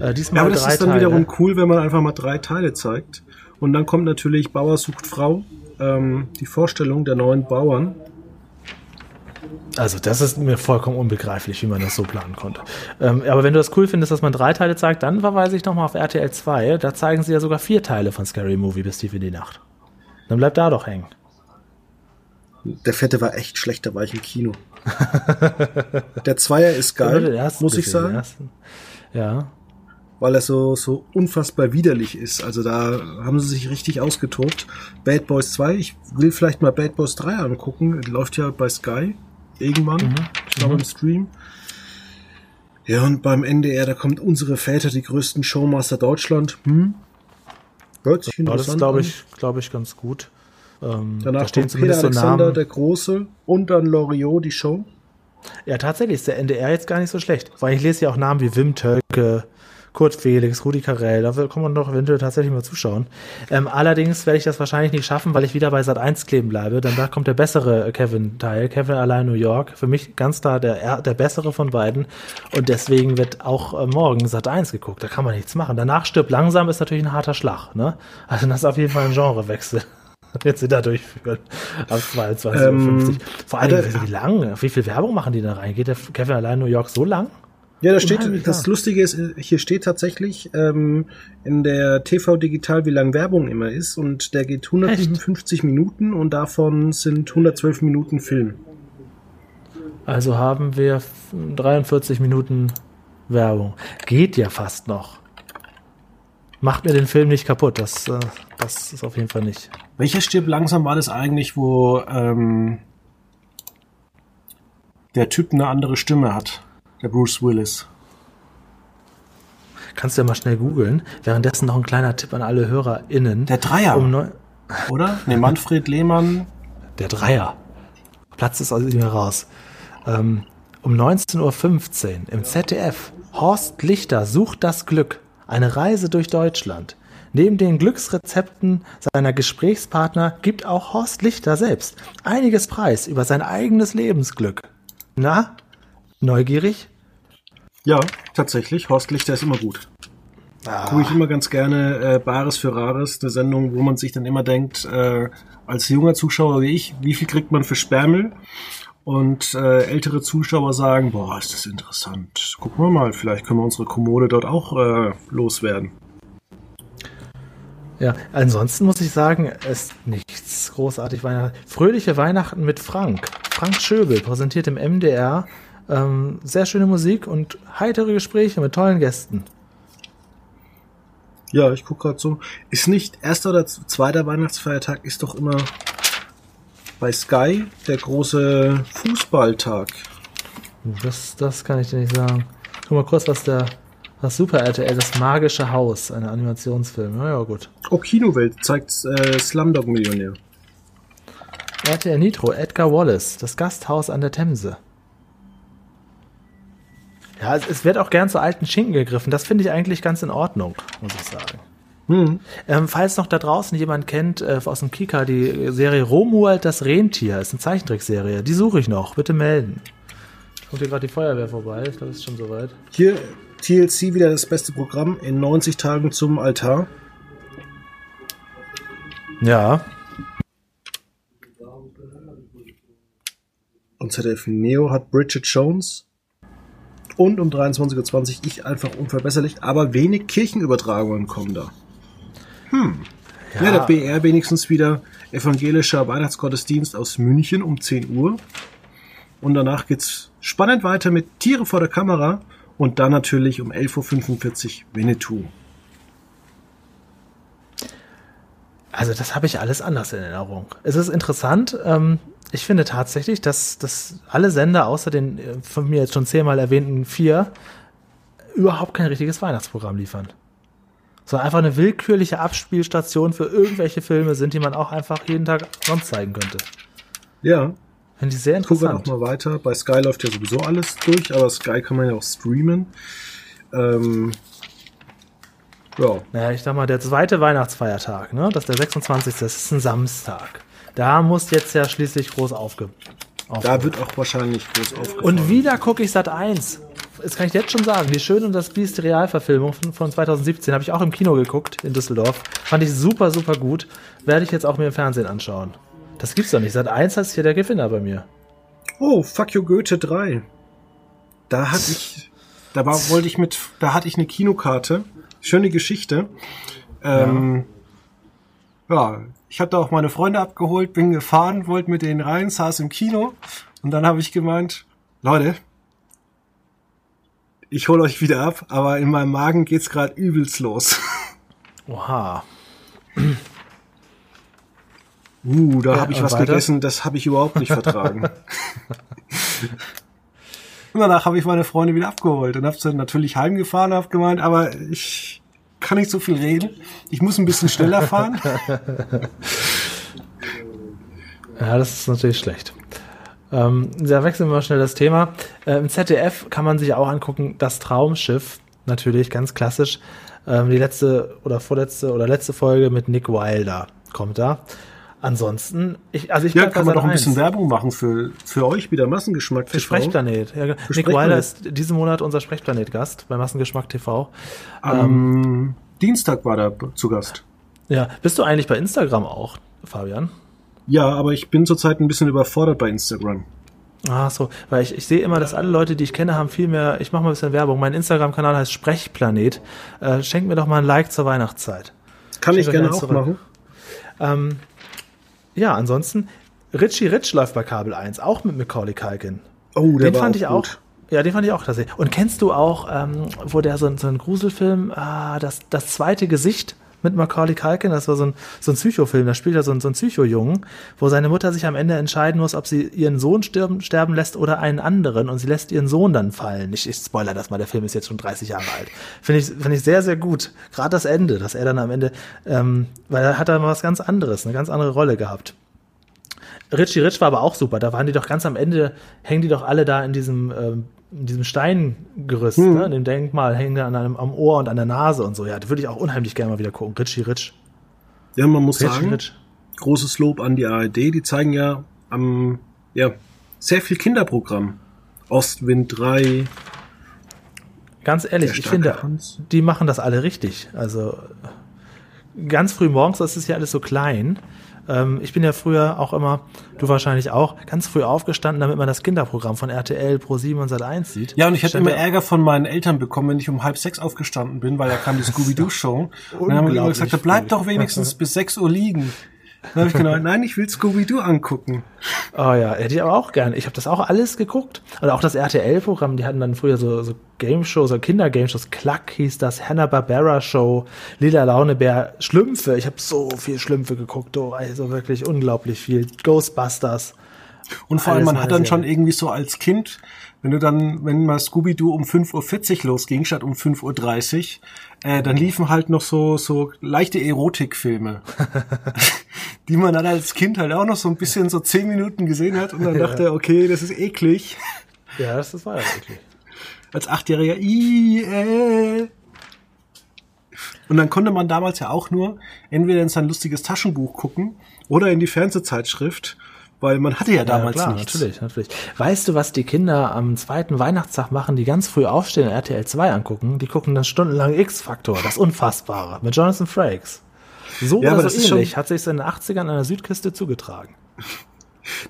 Äh, diesmal ja, aber das drei ist dann Teile. wiederum cool, wenn man einfach mal drei Teile zeigt. Und dann kommt natürlich Bauer sucht Frau, ähm, die Vorstellung der neuen Bauern. Also das ist mir vollkommen unbegreiflich, wie man das so planen konnte. Ähm, aber wenn du das cool findest, dass man drei Teile zeigt, dann verweise ich nochmal auf RTL 2. Da zeigen sie ja sogar vier Teile von Scary Movie bis tief in die Nacht. Dann bleibt da doch hängen. Der Fette war echt schlecht, da war ich im Kino. der Zweier ist geil, muss ich sagen. Ja. Weil er so, so unfassbar widerlich ist. Also da haben sie sich richtig ausgetobt. Bad Boys 2, ich will vielleicht mal Bad Boys 3 angucken. Läuft ja bei Sky irgendwann. Mhm. Ich glaube mhm. im Stream. Ja, und beim NDR, da kommt unsere Väter, die größten Showmaster Deutschland. Hm? Hört sich ja, das glaube ich, glaube ich, ganz gut. Ähm, Danach da stehen Peter so Alexander Namen. der Große und dann Loriot die Show. Ja, tatsächlich ist der NDR jetzt gar nicht so schlecht. Weil ich lese ja auch Namen wie Wim Tölke, Kurt Felix, Rudi Carell, da kann man doch eventuell tatsächlich mal zuschauen. Ähm, allerdings werde ich das wahrscheinlich nicht schaffen, weil ich wieder bei Sat 1 kleben bleibe, denn da kommt der bessere Kevin-Teil, Kevin allein New York. Für mich ganz klar der, der bessere von beiden. Und deswegen wird auch äh, morgen Sat 1 geguckt. Da kann man nichts machen. Danach stirbt langsam ist natürlich ein harter Schlag. Ne? Also das ist auf jeden Fall ein Genrewechsel jetzt sie da durchführen. Ab 22.50 ähm, Vor allem, wie lang, wie viel Werbung machen die da rein? Geht der Kevin allein New York so lang? Ja, da steht, das Lustige ist, hier steht tatsächlich ähm, in der TV Digital, wie lang Werbung immer ist und der geht 155 Echt? Minuten und davon sind 112 Minuten Film. Also haben wir 43 Minuten Werbung. Geht ja fast noch. Macht mir den Film nicht kaputt, das, äh, das ist auf jeden Fall nicht. Welcher Stirb langsam war das eigentlich, wo ähm, der Typ eine andere Stimme hat? Der Bruce Willis. Kannst du ja mal schnell googeln. Währenddessen noch ein kleiner Tipp an alle HörerInnen. Der Dreier. Um oder? Ne, Manfred Lehmann. Der Dreier. Platz ist aus ihm heraus. Ähm, um 19.15 Uhr im ZDF. Horst Lichter sucht das Glück. Eine Reise durch Deutschland. Neben den Glücksrezepten seiner Gesprächspartner gibt auch Horst Lichter selbst einiges Preis über sein eigenes Lebensglück. Na, Neugierig? Ja, tatsächlich. Horst Lichter ist immer gut. Ah. Gucke ich immer ganz gerne äh, Bares für Rares, eine Sendung, wo man sich dann immer denkt, äh, als junger Zuschauer wie ich, wie viel kriegt man für Sperrmüll? Und äh, ältere Zuschauer sagen, boah, ist das interessant. Gucken wir mal, vielleicht können wir unsere Kommode dort auch äh, loswerden. Ja, ansonsten muss ich sagen, ist nichts großartig Weihnachten. Fröhliche Weihnachten mit Frank. Frank Schöbel präsentiert im MDR ähm, sehr schöne Musik und heitere Gespräche mit tollen Gästen. Ja, ich guck gerade so. Ist nicht erster oder zweiter Weihnachtsfeiertag, ist doch immer bei Sky der große Fußballtag. Das, das kann ich dir nicht sagen. Guck mal kurz, was der was Super RTL, das magische Haus, ein Animationsfilm. Na ja, gut. Oh, Kinowelt zeigt äh, Slumdog Millionär. RTL Nitro, Edgar Wallace, das Gasthaus an der Themse. Ja, es, es wird auch gern zu alten Schinken gegriffen. Das finde ich eigentlich ganz in Ordnung, muss ich sagen. Hm. Ähm, falls noch da draußen jemand kennt äh, aus dem Kika die Serie Romuald das Rentier, ist eine Zeichentrickserie. Die suche ich noch. Bitte melden. Kommt hier gerade die Feuerwehr vorbei. Ich glaube, es ist schon soweit. Hier TLC wieder das beste Programm in 90 Tagen zum Altar. Ja. Und ZDF Neo hat Bridget Jones. Und um 23.20 Uhr ich einfach unverbesserlich, aber wenig Kirchenübertragungen kommen da. Hm. Ja. ja, der BR wenigstens wieder evangelischer Weihnachtsgottesdienst aus München um 10 Uhr. Und danach geht's spannend weiter mit Tiere vor der Kamera und dann natürlich um 11.45 Uhr Winnetou. Also das habe ich alles anders in Erinnerung. Es ist interessant. Ähm, ich finde tatsächlich, dass, dass alle Sender außer den äh, von mir jetzt schon zehnmal erwähnten vier überhaupt kein richtiges Weihnachtsprogramm liefern. Sondern einfach eine willkürliche Abspielstation für irgendwelche Filme sind, die man auch einfach jeden Tag sonst zeigen könnte. Ja, Finde ich sehr interessant. Gucken wir mal weiter. Bei Sky läuft ja sowieso alles durch, aber Sky kann man ja auch streamen. Ähm, ja. Naja, ich sag mal, der zweite Weihnachtsfeiertag, ne? Das ist der 26. Das ist ein Samstag. Da muss jetzt ja schließlich groß aufge. Da wird auch wahrscheinlich groß aufgefahren. Und wieder gucke ich Sat 1. Das kann ich jetzt schon sagen. Die Schön und das Biest Realverfilmung von, von 2017 habe ich auch im Kino geguckt in Düsseldorf. Fand ich super, super gut. Werde ich jetzt auch mir im Fernsehen anschauen. Das gibt's doch nicht. Seit 1 ist hier der Gewinner bei mir. Oh, Fuck You Goethe 3. Da hatte ich, da war, wollte ich mit, da hatte ich eine Kinokarte. Schöne Geschichte. Ähm, ja. ja, ich hatte auch meine Freunde abgeholt, bin gefahren, wollte mit denen rein, saß im Kino und dann habe ich gemeint, Leute, ich hole euch wieder ab, aber in meinem Magen geht's gerade übelst los. Oha. Uh, da ja, habe ich was weiter? gegessen, das habe ich überhaupt nicht vertragen. und danach habe ich meine Freunde wieder abgeholt und habe sie natürlich heimgefahren und habe gemeint, aber ich kann nicht so viel reden. Ich muss ein bisschen schneller fahren. ja, das ist natürlich schlecht. Ähm, da wechseln wir mal schnell das Thema. Äh, Im ZDF kann man sich auch angucken, das Traumschiff, natürlich ganz klassisch. Ähm, die letzte oder vorletzte oder letzte Folge mit Nick Wilder kommt da. Ansonsten, ich, also ich ja, kann man doch ein bisschen Werbung machen für, für euch wieder Massengeschmack TV. Für Sprechplanet. Ja, Nick Sprechplanet. Weiler ist diesen Monat unser Sprechplanet-Gast bei Massengeschmack TV. Am ähm, Dienstag war er zu Gast. Ja, bist du eigentlich bei Instagram auch, Fabian? Ja, aber ich bin zurzeit ein bisschen überfordert bei Instagram. Ach so, weil ich, ich sehe immer, dass alle Leute, die ich kenne, haben viel mehr. Ich mache mal ein bisschen Werbung. Mein Instagram-Kanal heißt Sprechplanet. Äh, schenkt mir doch mal ein Like zur Weihnachtszeit. Kann Schenk ich gerne auch machen. Ähm, ja, ansonsten, Richie Rich läuft bei Kabel 1, auch mit Macaulay Culkin. Oh, der den war fand auch ich gut. auch. Ja, den fand ich auch tatsächlich. Und kennst du auch, ähm, wo der so, so ein Gruselfilm, ah, das, das zweite Gesicht mit Macaulay Culkin, das war so ein, so ein Psychofilm, da spielt er so ein, so ein Psychojungen, wo seine Mutter sich am Ende entscheiden muss, ob sie ihren Sohn sterben, sterben lässt oder einen anderen und sie lässt ihren Sohn dann fallen. Ich, ich spoiler das mal, der Film ist jetzt schon 30 Jahre alt. Finde ich, finde ich sehr, sehr gut. Gerade das Ende, dass er dann am Ende, ähm, weil er hat da mal was ganz anderes, eine ganz andere Rolle gehabt. Richie Rich war aber auch super. Da waren die doch ganz am Ende, hängen die doch alle da in diesem ähm, in diesem Steingerüst, hm. ne, in dem Denkmal, hängen an einem, am Ohr und an der Nase und so. Ja, da würde ich auch unheimlich gerne mal wieder gucken. Richie Rich. Ja, man muss Richie sagen, Rich. großes Lob an die ARD. Die zeigen ja am, ja, sehr viel Kinderprogramm. Ostwind 3. Ganz ehrlich, ich finde, Hans. die machen das alle richtig. Also, ganz früh morgens, das ist ja alles so klein. Ähm, ich bin ja früher auch immer, du wahrscheinlich auch, ganz früh aufgestanden, damit man das Kinderprogramm von RTL Pro 7 und Sat 1 sieht. Ja, und ich hätte immer Ärger von meinen Eltern bekommen, wenn ich um halb sechs aufgestanden bin, weil da kam die Scooby-Doo-Show. und dann haben wir gesagt, bleib doch wenigstens bis sechs Uhr liegen. Dann habe ich gedacht, nein, ich will Scooby-Doo angucken. Oh ja, hätte ich aber auch gerne. Ich habe das auch alles geguckt. Und auch das RTL-Programm, die hatten dann früher so, so Game-Shows, so Kinder-Game-Shows. Klack hieß das, Hanna-Barbera-Show, Lila Launebär, Schlümpfe. Ich habe so viel Schlümpfe geguckt, oh, also wirklich unglaublich viel. Ghostbusters. Und vor allem, man hat dann schon irgendwie so als Kind, wenn du dann, wenn mal Scooby-Doo um 5.40 Uhr losging, statt um 5.30 Uhr, äh, dann liefen halt noch so, so leichte Erotikfilme, die man dann als Kind halt auch noch so ein bisschen so zehn Minuten gesehen hat und dann ja. dachte, okay, das ist eklig. Ja, das, das war ja eklig. Als Achtjähriger, i, äh. Und dann konnte man damals ja auch nur entweder in sein lustiges Taschenbuch gucken oder in die Fernsehzeitschrift weil man hatte ja damals ja, klar, nichts. Natürlich, natürlich. Weißt du, was die Kinder am zweiten Weihnachtstag machen, die ganz früh aufstehen und RTL 2 angucken? Die gucken dann stundenlang X-Faktor, das Unfassbare, mit Jonathan Frakes. So ja, oder so ähnlich hat sich in den 80ern an der Südküste zugetragen.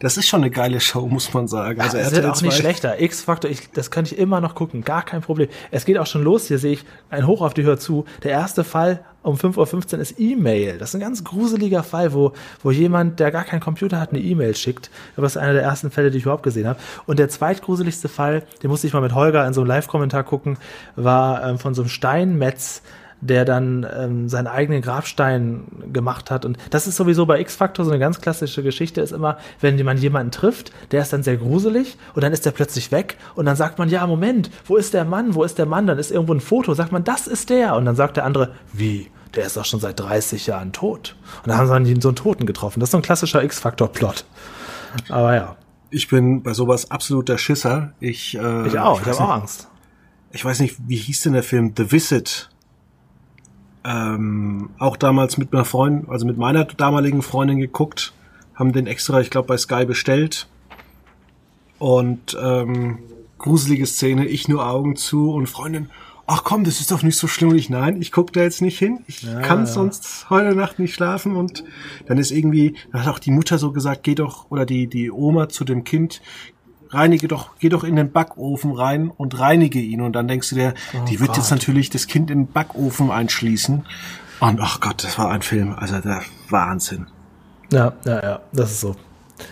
Das ist schon eine geile Show, muss man sagen. Also es wird auch nicht schlechter. X-Factor, das könnte ich immer noch gucken, gar kein Problem. Es geht auch schon los, hier sehe ich ein Hoch auf die Hör zu. Der erste Fall um 5.15 Uhr ist E-Mail. Das ist ein ganz gruseliger Fall, wo, wo jemand, der gar keinen Computer hat, eine E-Mail schickt. Das ist einer der ersten Fälle, die ich überhaupt gesehen habe. Und der zweitgruseligste Fall, den musste ich mal mit Holger in so einem Live-Kommentar gucken, war ähm, von so einem Steinmetz, der dann ähm, seinen eigenen Grabstein gemacht hat. Und das ist sowieso bei X-Factor so eine ganz klassische Geschichte, ist immer, wenn man jemanden trifft, der ist dann sehr gruselig und dann ist der plötzlich weg und dann sagt man, ja, Moment, wo ist der Mann, wo ist der Mann? Dann ist irgendwo ein Foto, sagt man, das ist der. Und dann sagt der andere, wie? Der ist doch schon seit 30 Jahren tot. Und dann haben sie so einen Toten getroffen. Das ist so ein klassischer X-Factor-Plot. Aber ja. Ich bin bei sowas absolut der Schisser. Ich, äh, ich auch, ich, ich habe auch Angst. Ich weiß nicht, wie hieß denn der Film? The Visit ähm, auch damals mit meiner Freundin, also mit meiner damaligen Freundin geguckt, haben den extra, ich glaube, bei Sky bestellt. Und ähm, gruselige Szene, ich nur Augen zu und Freundin, ach komm, das ist doch nicht so schlimm. Und ich, nein, ich guck da jetzt nicht hin. Ich ja, kann ja. sonst heute Nacht nicht schlafen. Und dann ist irgendwie, dann hat auch die Mutter so gesagt, geh doch, oder die, die Oma zu dem Kind, reinige doch, geh doch in den Backofen rein und reinige ihn. Und dann denkst du dir, oh die wird Gott. jetzt natürlich das Kind im Backofen einschließen. Und ach Gott, das war ein Film, also der Wahnsinn. Ja, ja, ja, das ist so.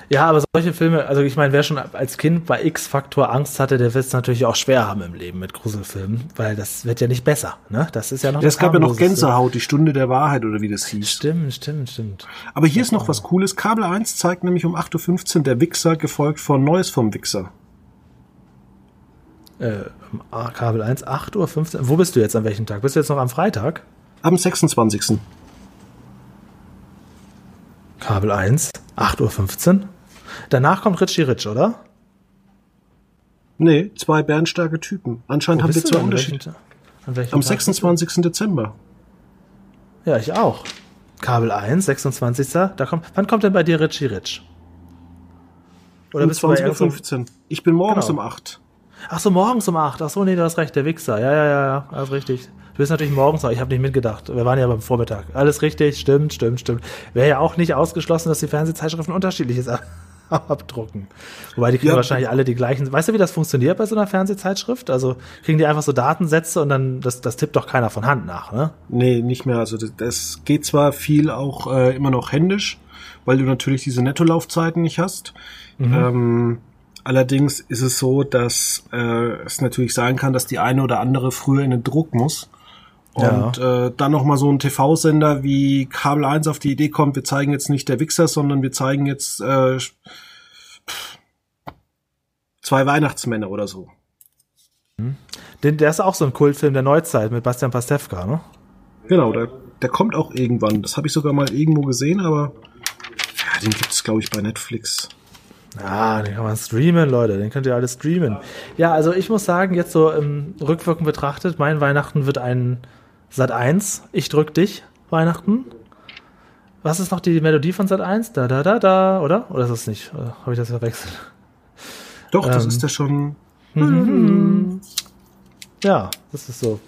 Ja, aber solche Filme, also ich meine, wer schon als Kind bei X-Faktor Angst hatte, der wird es natürlich auch schwer haben im Leben mit Gruselfilmen, weil das wird ja nicht besser. Ne? Das ist ja noch. Es gab ja noch Gänsehaut, die Stunde der Wahrheit oder wie das hieß. Stimmt, stimmt, stimmt. Aber hier ist noch was Cooles. Kabel 1 zeigt nämlich um 8.15 Uhr der Wichser, gefolgt von Neues vom Wichser. Äh, Kabel 1, 8.15 Uhr. Wo bist du jetzt an welchem Tag? Bist du jetzt noch am Freitag? Am 26. Kabel 1, 8.15 Uhr. Danach kommt Richie Rich, oder? Nee, zwei bärenstarke Typen. Anscheinend Wo haben wir zwei Unterschiede. Am 26. Dezember. Ja, ich auch. Kabel 1, 26. Da kommt, wann kommt denn bei dir Richie Rich? Oder um bist 20.15 Uhr. Ich bin morgens genau. um 8. Ach so, morgens um 8. Ach so, nee, du hast recht, der Wichser. Ja, ja, ja, ja, alles richtig. Du bist natürlich morgens, ich habe nicht mitgedacht. Wir waren ja beim Vormittag. Alles richtig, stimmt, stimmt, stimmt. Wäre ja auch nicht ausgeschlossen, dass die Fernsehzeitschriften unterschiedliches abdrucken. Wobei die kriegen ja. wahrscheinlich alle die gleichen. Weißt du, wie das funktioniert bei so einer Fernsehzeitschrift? Also kriegen die einfach so Datensätze und dann, das, das tippt doch keiner von Hand nach, ne? Nee, nicht mehr. Also das, das geht zwar viel auch äh, immer noch händisch, weil du natürlich diese Nettolaufzeiten nicht hast. Mhm. Ähm, allerdings ist es so, dass äh, es natürlich sein kann, dass die eine oder andere früher in den Druck muss. Und ja. äh, dann noch mal so ein TV-Sender wie Kabel 1 auf die Idee kommt, wir zeigen jetzt nicht der Wichser, sondern wir zeigen jetzt äh, zwei Weihnachtsmänner oder so. Hm. Den, der ist auch so ein Kultfilm der Neuzeit mit Bastian Pastewka, ne? Genau, der, der kommt auch irgendwann. Das habe ich sogar mal irgendwo gesehen, aber ja, den gibt es, glaube ich, bei Netflix. Ah, den kann man streamen, Leute. Den könnt ihr alles streamen. Ja, also ich muss sagen, jetzt so im Rückwirken betrachtet, mein Weihnachten wird ein Sat 1, ich drück dich, Weihnachten. Was ist noch die Melodie von Sat 1? Da, da, da, da, oder? Oder ist das nicht? Habe ich das verwechselt? Doch, das ähm, ist ja schon. Ja, das ist so.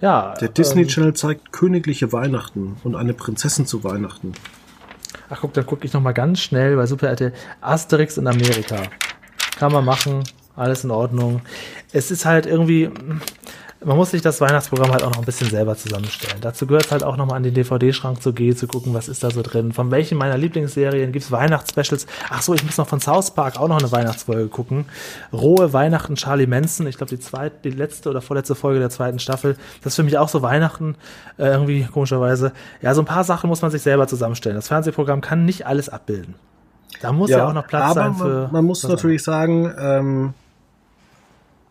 Ja. Der Disney ähm, Channel zeigt königliche Weihnachten und eine Prinzessin zu Weihnachten. Ach guck, dann gucke ich noch mal ganz schnell bei Super RTL Asterix in Amerika. Kann man machen, alles in Ordnung. Es ist halt irgendwie man muss sich das Weihnachtsprogramm halt auch noch ein bisschen selber zusammenstellen. Dazu gehört es halt auch nochmal an den DVD-Schrank zu gehen, zu gucken, was ist da so drin. Von welchen meiner Lieblingsserien gibt es Weihnachtsspecials? Ach so, ich muss noch von South Park auch noch eine Weihnachtsfolge gucken. Rohe Weihnachten Charlie Manson, ich glaube die zweite, die letzte oder vorletzte Folge der zweiten Staffel. Das ist für mich auch so Weihnachten, äh, irgendwie komischerweise. Ja, so ein paar Sachen muss man sich selber zusammenstellen. Das Fernsehprogramm kann nicht alles abbilden. Da muss ja, ja auch noch Platz sein für. Man, man muss natürlich sagen, ähm,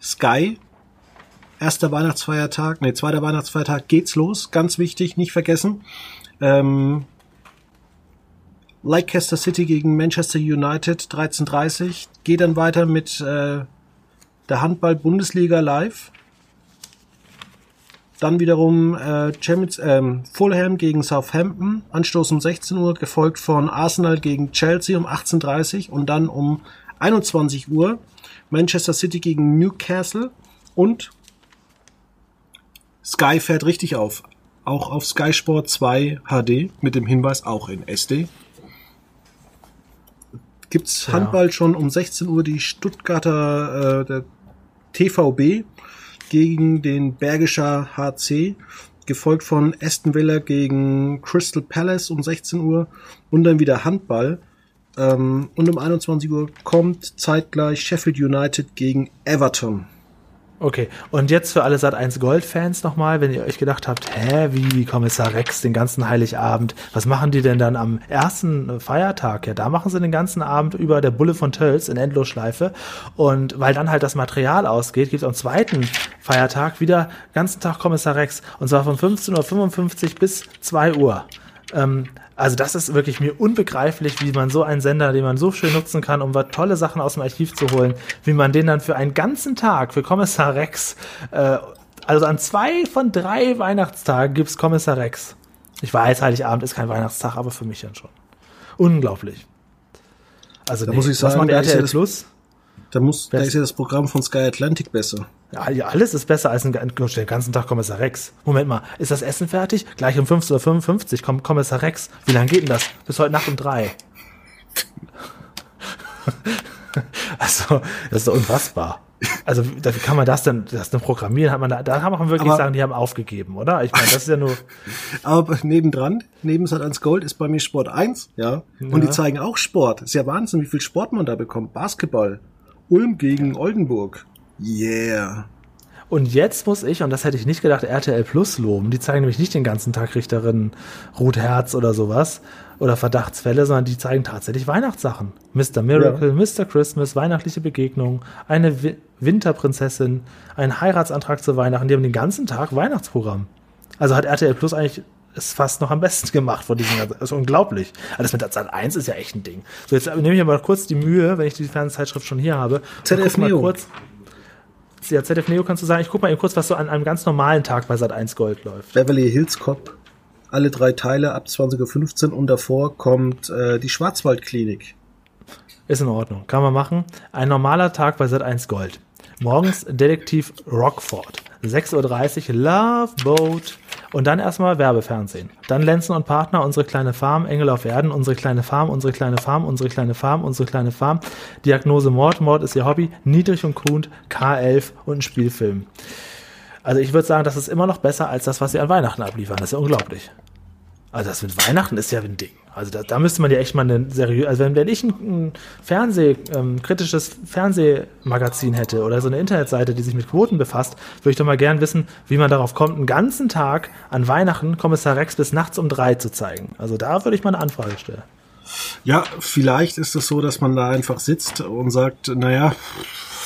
Sky erster Weihnachtsfeiertag, nee, zweiter Weihnachtsfeiertag geht's los. Ganz wichtig, nicht vergessen. Ähm, Leicester City gegen Manchester United 13.30 Geht dann weiter mit äh, der Handball-Bundesliga live. Dann wiederum äh, Champions, ähm, Fulham gegen Southampton, Anstoß um 16 Uhr, gefolgt von Arsenal gegen Chelsea um 18.30 Uhr und dann um 21 Uhr Manchester City gegen Newcastle und Sky fährt richtig auf. Auch auf Sky Sport 2 HD mit dem Hinweis auch in SD. Gibt's ja. Handball schon um 16 Uhr die Stuttgarter äh, der TVB gegen den Bergischer HC, gefolgt von Aston Villa gegen Crystal Palace um 16 Uhr und dann wieder Handball. Ähm, und um 21 Uhr kommt zeitgleich Sheffield United gegen Everton. Okay, und jetzt für alle Sat1 Gold-Fans nochmal, wenn ihr euch gedacht habt, hä, wie Kommissar Rex den ganzen Heiligabend, was machen die denn dann am ersten Feiertag? Ja, da machen sie den ganzen Abend über der Bulle von Tölz in Endlosschleife. Und weil dann halt das Material ausgeht, gibt es am zweiten Feiertag wieder ganzen Tag Kommissar Rex. Und zwar von 15.55 Uhr bis 2 Uhr. Ähm, also das ist wirklich mir unbegreiflich, wie man so einen Sender, den man so schön nutzen kann, um tolle Sachen aus dem Archiv zu holen, wie man den dann für einen ganzen Tag, für Kommissar Rex, äh, also an zwei von drei Weihnachtstagen gibt's Kommissar Rex. Ich weiß, Heiligabend ist kein Weihnachtstag, aber für mich dann schon. Unglaublich. Also da nee, muss ich sagen, was macht RTL Plus? Da, muss, da ist ja das Programm von Sky Atlantic besser. Ja, alles ist besser als ein, den ganzen Tag Kommissar Rex. Moment mal, ist das Essen fertig? Gleich um 15.55 Uhr kommt Kommissar Rex. Wie lange geht denn das? Bis heute Nacht um drei. also, das ist unfassbar. Also, wie kann man das denn, das denn programmieren? Hat man da, da kann man wirklich aber, sagen, die haben aufgegeben, oder? Ich meine, das ist ja nur. aber nebendran, neben Sat1 Gold ist bei mir Sport 1, ja. ja. Und die zeigen auch Sport. Ist ja Wahnsinn, wie viel Sport man da bekommt. Basketball. Ulm gegen Oldenburg. Yeah. Und jetzt muss ich, und das hätte ich nicht gedacht, RTL Plus loben. Die zeigen nämlich nicht den ganzen Tag Richterin Ruth Herz oder sowas oder Verdachtsfälle, sondern die zeigen tatsächlich Weihnachtssachen. Mr. Miracle, ja. Mr. Christmas, weihnachtliche Begegnung, eine Wi Winterprinzessin, ein Heiratsantrag zu Weihnachten. Die haben den ganzen Tag Weihnachtsprogramm. Also hat RTL Plus eigentlich es fast noch am besten gemacht von diesen Das ist unglaublich. Alles mit der Zahl 1 ist ja echt ein Ding. So, jetzt nehme ich aber kurz die Mühe, wenn ich die Fernsehzeitschrift schon hier habe. ZDF Neo. Kurz, ja, ZDF Neo kannst du sagen, ich guck mal eben kurz, was so an einem ganz normalen Tag bei Sat 1 Gold läuft. Beverly Hills Cop, alle drei Teile ab 20.15 Uhr und davor kommt äh, die Schwarzwaldklinik. Ist in Ordnung, kann man machen. Ein normaler Tag bei Sat 1 Gold. Morgens Detektiv Rockford. 6.30 Uhr Love Boat. Und dann erstmal Werbefernsehen. Dann Lenzen und Partner, unsere kleine Farm, Engel auf Erden, unsere kleine Farm, unsere kleine Farm, unsere kleine Farm, unsere kleine Farm. Diagnose Mord, Mord ist ihr Hobby, Niedrig und Kuhn, K11 und ein Spielfilm. Also ich würde sagen, das ist immer noch besser als das, was sie an Weihnachten abliefern. Das ist ja unglaublich. Also das mit Weihnachten ist ja ein Ding. Also da, da müsste man ja echt mal eine seriöse, also wenn, wenn ich ein, ein Fernseh, ähm, kritisches Fernsehmagazin hätte oder so eine Internetseite, die sich mit Quoten befasst, würde ich doch mal gern wissen, wie man darauf kommt, einen ganzen Tag an Weihnachten Kommissar Rex bis nachts um drei zu zeigen. Also da würde ich mal eine Anfrage stellen. Ja, vielleicht ist es so, dass man da einfach sitzt und sagt, naja,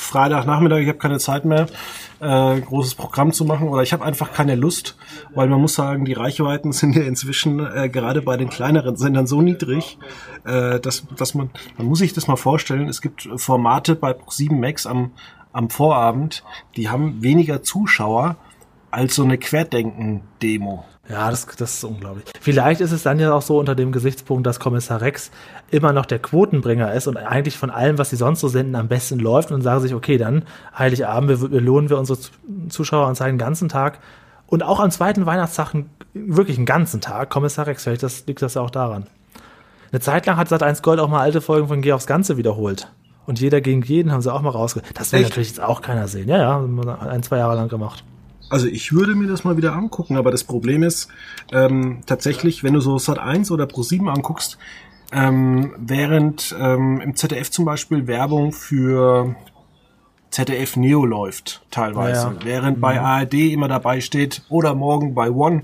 Freitagnachmittag, ich habe keine Zeit mehr äh, großes Programm zu machen oder ich habe einfach keine Lust, weil man muss sagen, die Reichweiten sind ja inzwischen äh, gerade bei den kleineren Sendern so niedrig, äh, dass, dass man, man muss sich das mal vorstellen, es gibt Formate bei 7 Max am, am Vorabend, die haben weniger Zuschauer als so eine Querdenken-Demo. Ja, das, das ist unglaublich. Vielleicht ist es dann ja auch so unter dem Gesichtspunkt, dass Kommissar Rex immer noch der Quotenbringer ist und eigentlich von allem, was sie sonst so senden, am besten läuft und sagen sich, okay, dann Heiligabend belohnen wir unsere Zuschauer und zeigen den ganzen Tag und auch am zweiten Weihnachtstag wirklich einen ganzen Tag Kommissar Rex. Vielleicht das, liegt das ja auch daran. Eine Zeit lang hat Sat1 Gold auch mal alte Folgen von Geh aufs Ganze wiederholt. Und jeder gegen jeden haben sie auch mal rausge... Das will natürlich jetzt auch keiner sehen. Ja, ja, ein, zwei Jahre lang gemacht. Also ich würde mir das mal wieder angucken, aber das Problem ist ähm, tatsächlich, wenn du so Sat 1 oder Pro 7 anguckst, ähm, während ähm, im ZDF zum Beispiel Werbung für ZDF Neo läuft teilweise, ja. während mhm. bei ARD immer dabei steht oder morgen bei One,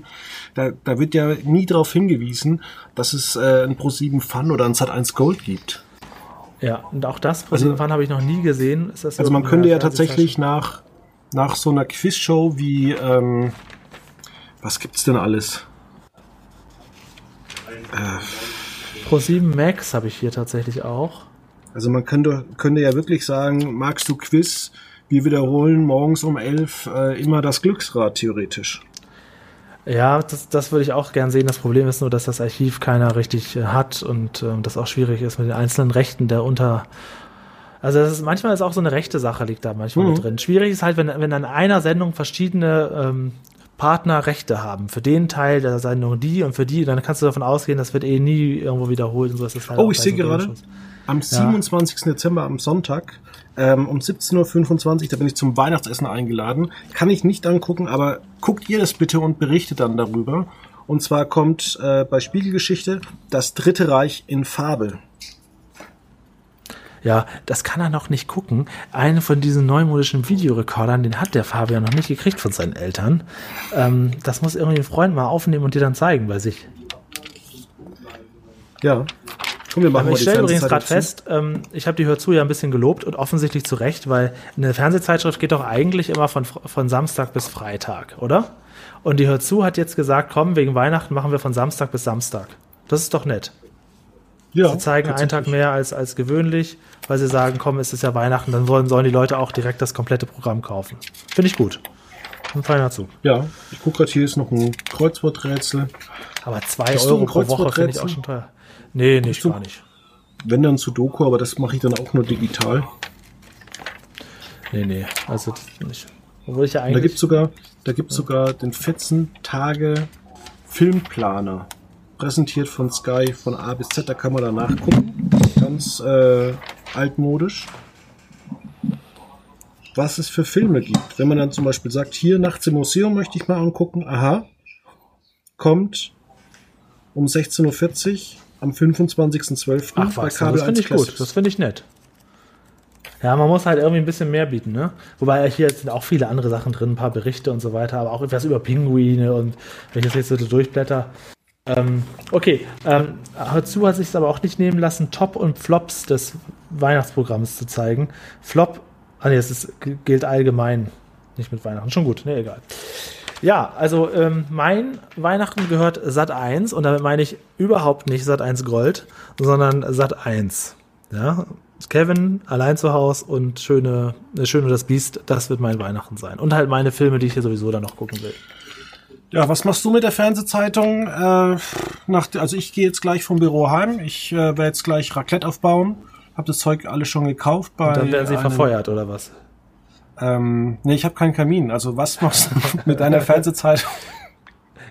da, da wird ja nie darauf hingewiesen, dass es äh, ein Pro7 Fun oder ein Sat1 Gold gibt. Ja, und auch das Pro7 also, Fun habe ich noch nie gesehen. also man könnte ja tatsächlich nach, nach so einer Quizshow wie, ähm, was gibt's denn alles? Äh, Pro7 Max habe ich hier tatsächlich auch. Also man könnte, könnte ja wirklich sagen, magst du Quiz? Wir wiederholen morgens um elf äh, immer das Glücksrad theoretisch. Ja, das, das würde ich auch gern sehen. Das Problem ist nur, dass das Archiv keiner richtig äh, hat und äh, das auch schwierig ist mit den einzelnen Rechten der unter. Also das ist, manchmal ist auch so eine rechte Sache liegt da manchmal mhm. drin. Schwierig ist halt, wenn, wenn an einer Sendung verschiedene ähm, Partner Rechte haben. Für den Teil der Sendung die und für die, dann kannst du davon ausgehen, das wird eh nie irgendwo wiederholt und so ist das halt Oh, ich sehe gerade, am 27. Ja. Dezember, am Sonntag, ähm, um 17.25 Uhr, da bin ich zum Weihnachtsessen eingeladen. Kann ich nicht angucken, aber guckt ihr das bitte und berichtet dann darüber. Und zwar kommt äh, bei Spiegelgeschichte das Dritte Reich in Farbe. Ja, das kann er noch nicht gucken. Einen von diesen neumodischen Videorekordern, den hat der Fabian noch nicht gekriegt von seinen Eltern. Ähm, das muss irgendwie ein Freund mal aufnehmen und dir dann zeigen bei sich. Ja. Komm, wir machen Aber ich stelle übrigens gerade fest, ähm, ich habe die Hörzu ja ein bisschen gelobt und offensichtlich zu Recht, weil eine Fernsehzeitschrift geht doch eigentlich immer von, von Samstag bis Freitag, oder? Und die Hörzu hat jetzt gesagt, komm, wegen Weihnachten machen wir von Samstag bis Samstag. Das ist doch nett. Ja, sie zeigen einen Tag mehr als, als gewöhnlich, weil sie sagen, komm, es ist ja Weihnachten, dann wollen, sollen die Leute auch direkt das komplette Programm kaufen. Finde ich gut. Ein feiner Zug. Ja, ich gucke gerade, hier ist noch ein Kreuzworträtsel. Aber zwei Euro pro Woche finde ich auch schon teuer. Nee, nicht, gar nicht. Wenn dann zu Doku, aber das mache ich dann auch nur digital. Nee, nee, also nicht. Obwohl ich ja eigentlich. Da gibt sogar, da gibt's ja. sogar den 14 Tage Filmplaner. Präsentiert von Sky von A bis Z, da kann man da nachgucken. Ganz äh, altmodisch. Was es für Filme gibt. Wenn man dann zum Beispiel sagt, hier nachts im Museum möchte ich mal angucken, aha, kommt um 16.40 Uhr am 25.12. Ach was, das finde ich gut, das finde ich nett. Ja, man muss halt irgendwie ein bisschen mehr bieten, ne? Wobei hier sind auch viele andere Sachen drin, ein paar Berichte und so weiter, aber auch etwas über Pinguine und wenn ich das jetzt so durchblätter. Ähm, okay, ähm, dazu hat sich es aber auch nicht nehmen lassen, Top und Flops des Weihnachtsprogramms zu zeigen. Flop, ah nee, das ist, gilt allgemein, nicht mit Weihnachten, schon gut, ne, egal. Ja, also ähm, mein Weihnachten gehört Sat 1 und damit meine ich überhaupt nicht Sat 1 Gold, sondern Sat 1. Ja, Kevin allein zu Hause und schöne, schöne das Biest, das wird mein Weihnachten sein. Und halt meine Filme, die ich hier sowieso dann noch gucken will. Ja, was machst du mit der Fernsehzeitung? Äh, nach, also ich gehe jetzt gleich vom Büro heim. Ich äh, werde jetzt gleich Raclette aufbauen. Hab das Zeug alles schon gekauft. Bei und dann werden sie verfeuert oder was? Ähm, nee, ich habe keinen Kamin. Also was machst du mit deiner Fernsehzeitung?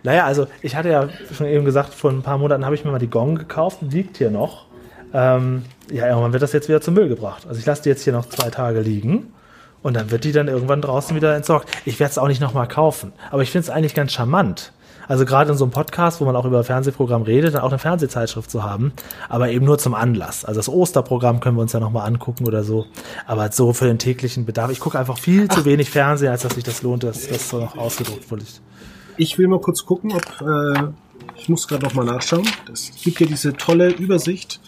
Naja, also ich hatte ja schon eben gesagt, vor ein paar Monaten habe ich mir mal die Gong gekauft, liegt hier noch. Ähm, ja, irgendwann wird das jetzt wieder zum Müll gebracht. Also ich lasse die jetzt hier noch zwei Tage liegen und dann wird die dann irgendwann draußen wieder entsorgt. Ich werde es auch nicht nochmal kaufen. Aber ich finde es eigentlich ganz charmant. Also gerade in so einem Podcast, wo man auch über Fernsehprogramm redet, dann auch eine Fernsehzeitschrift zu haben, aber eben nur zum Anlass. Also das Osterprogramm können wir uns ja nochmal angucken oder so. Aber so für den täglichen Bedarf. Ich gucke einfach viel zu wenig Fernsehen, als dass sich das lohnt, dass das so noch ausgedruckt wurde. Ich will mal kurz gucken, ob äh, ich muss gerade nochmal nachschauen. Es gibt hier diese tolle Übersicht,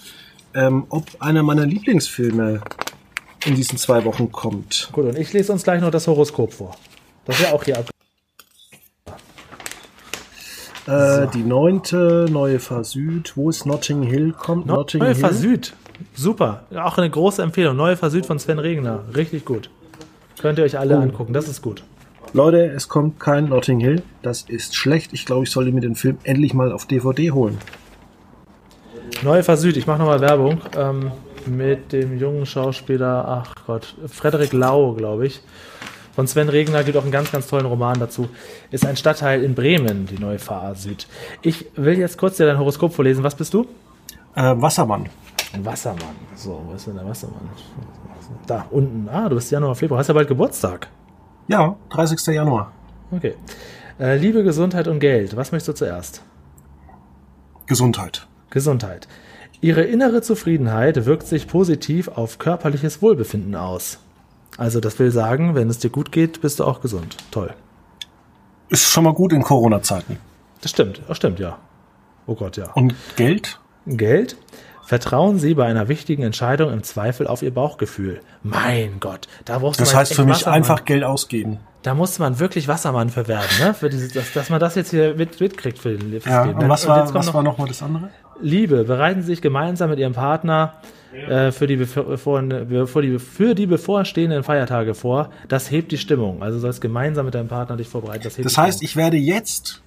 ähm, ob einer meiner Lieblingsfilme in diesen zwei Wochen kommt. Gut, und ich lese uns gleich noch das Horoskop vor. Das ist ja auch hier ab. Äh, so. Die neunte, Neue Fahr Süd. Wo ist Notting Hill? Kommt no Notting Neue Fahr Süd. Super. Auch eine große Empfehlung. Neue Fahr Süd von Sven Regner. Richtig gut. Könnt ihr euch alle oh. angucken. Das ist gut. Leute, es kommt kein Notting Hill. Das ist schlecht. Ich glaube, ich sollte mir den Film endlich mal auf DVD holen. Neue Fahr Süd. Ich mache nochmal Werbung. Ähm, mit dem jungen Schauspieler, ach Gott, Frederik Lau, glaube ich. Von Sven Regner gibt auch einen ganz, ganz tollen Roman dazu. Ist ein Stadtteil in Bremen, die neue Fahr Süd. Ich will jetzt kurz dir dein Horoskop vorlesen. Was bist du? Äh, Wassermann. Ein Wassermann. So, wo ist denn der Wassermann? Da, unten. Ah, du bist Januar, Februar. Hast ja bald Geburtstag. Ja, 30. Januar. Okay. Äh, Liebe, Gesundheit und Geld. Was möchtest du zuerst? Gesundheit. Gesundheit. Ihre innere Zufriedenheit wirkt sich positiv auf körperliches Wohlbefinden aus. Also das will sagen, wenn es dir gut geht, bist du auch gesund. Toll. Ist schon mal gut in Corona-Zeiten. Das stimmt. Das stimmt, ja. Oh Gott, ja. Und Geld? Geld? Vertrauen Sie bei einer wichtigen Entscheidung im Zweifel auf Ihr Bauchgefühl. Mein Gott, da brauchst du Das heißt für mich Wassermann. einfach Geld ausgeben. Da musste man wirklich Wassermann verwerben, ne? Für dieses, dass, dass man das jetzt hier mit, mitkriegt für den ja, Leben. Und was, und war, was noch, war nochmal das andere? Liebe. Bereiten Sie sich gemeinsam mit Ihrem Partner äh, für, die bevor, für, die, für die bevorstehenden Feiertage vor. Das hebt die Stimmung. Also sollst gemeinsam mit deinem Partner dich vorbereiten. Das, das heißt, ich werde jetzt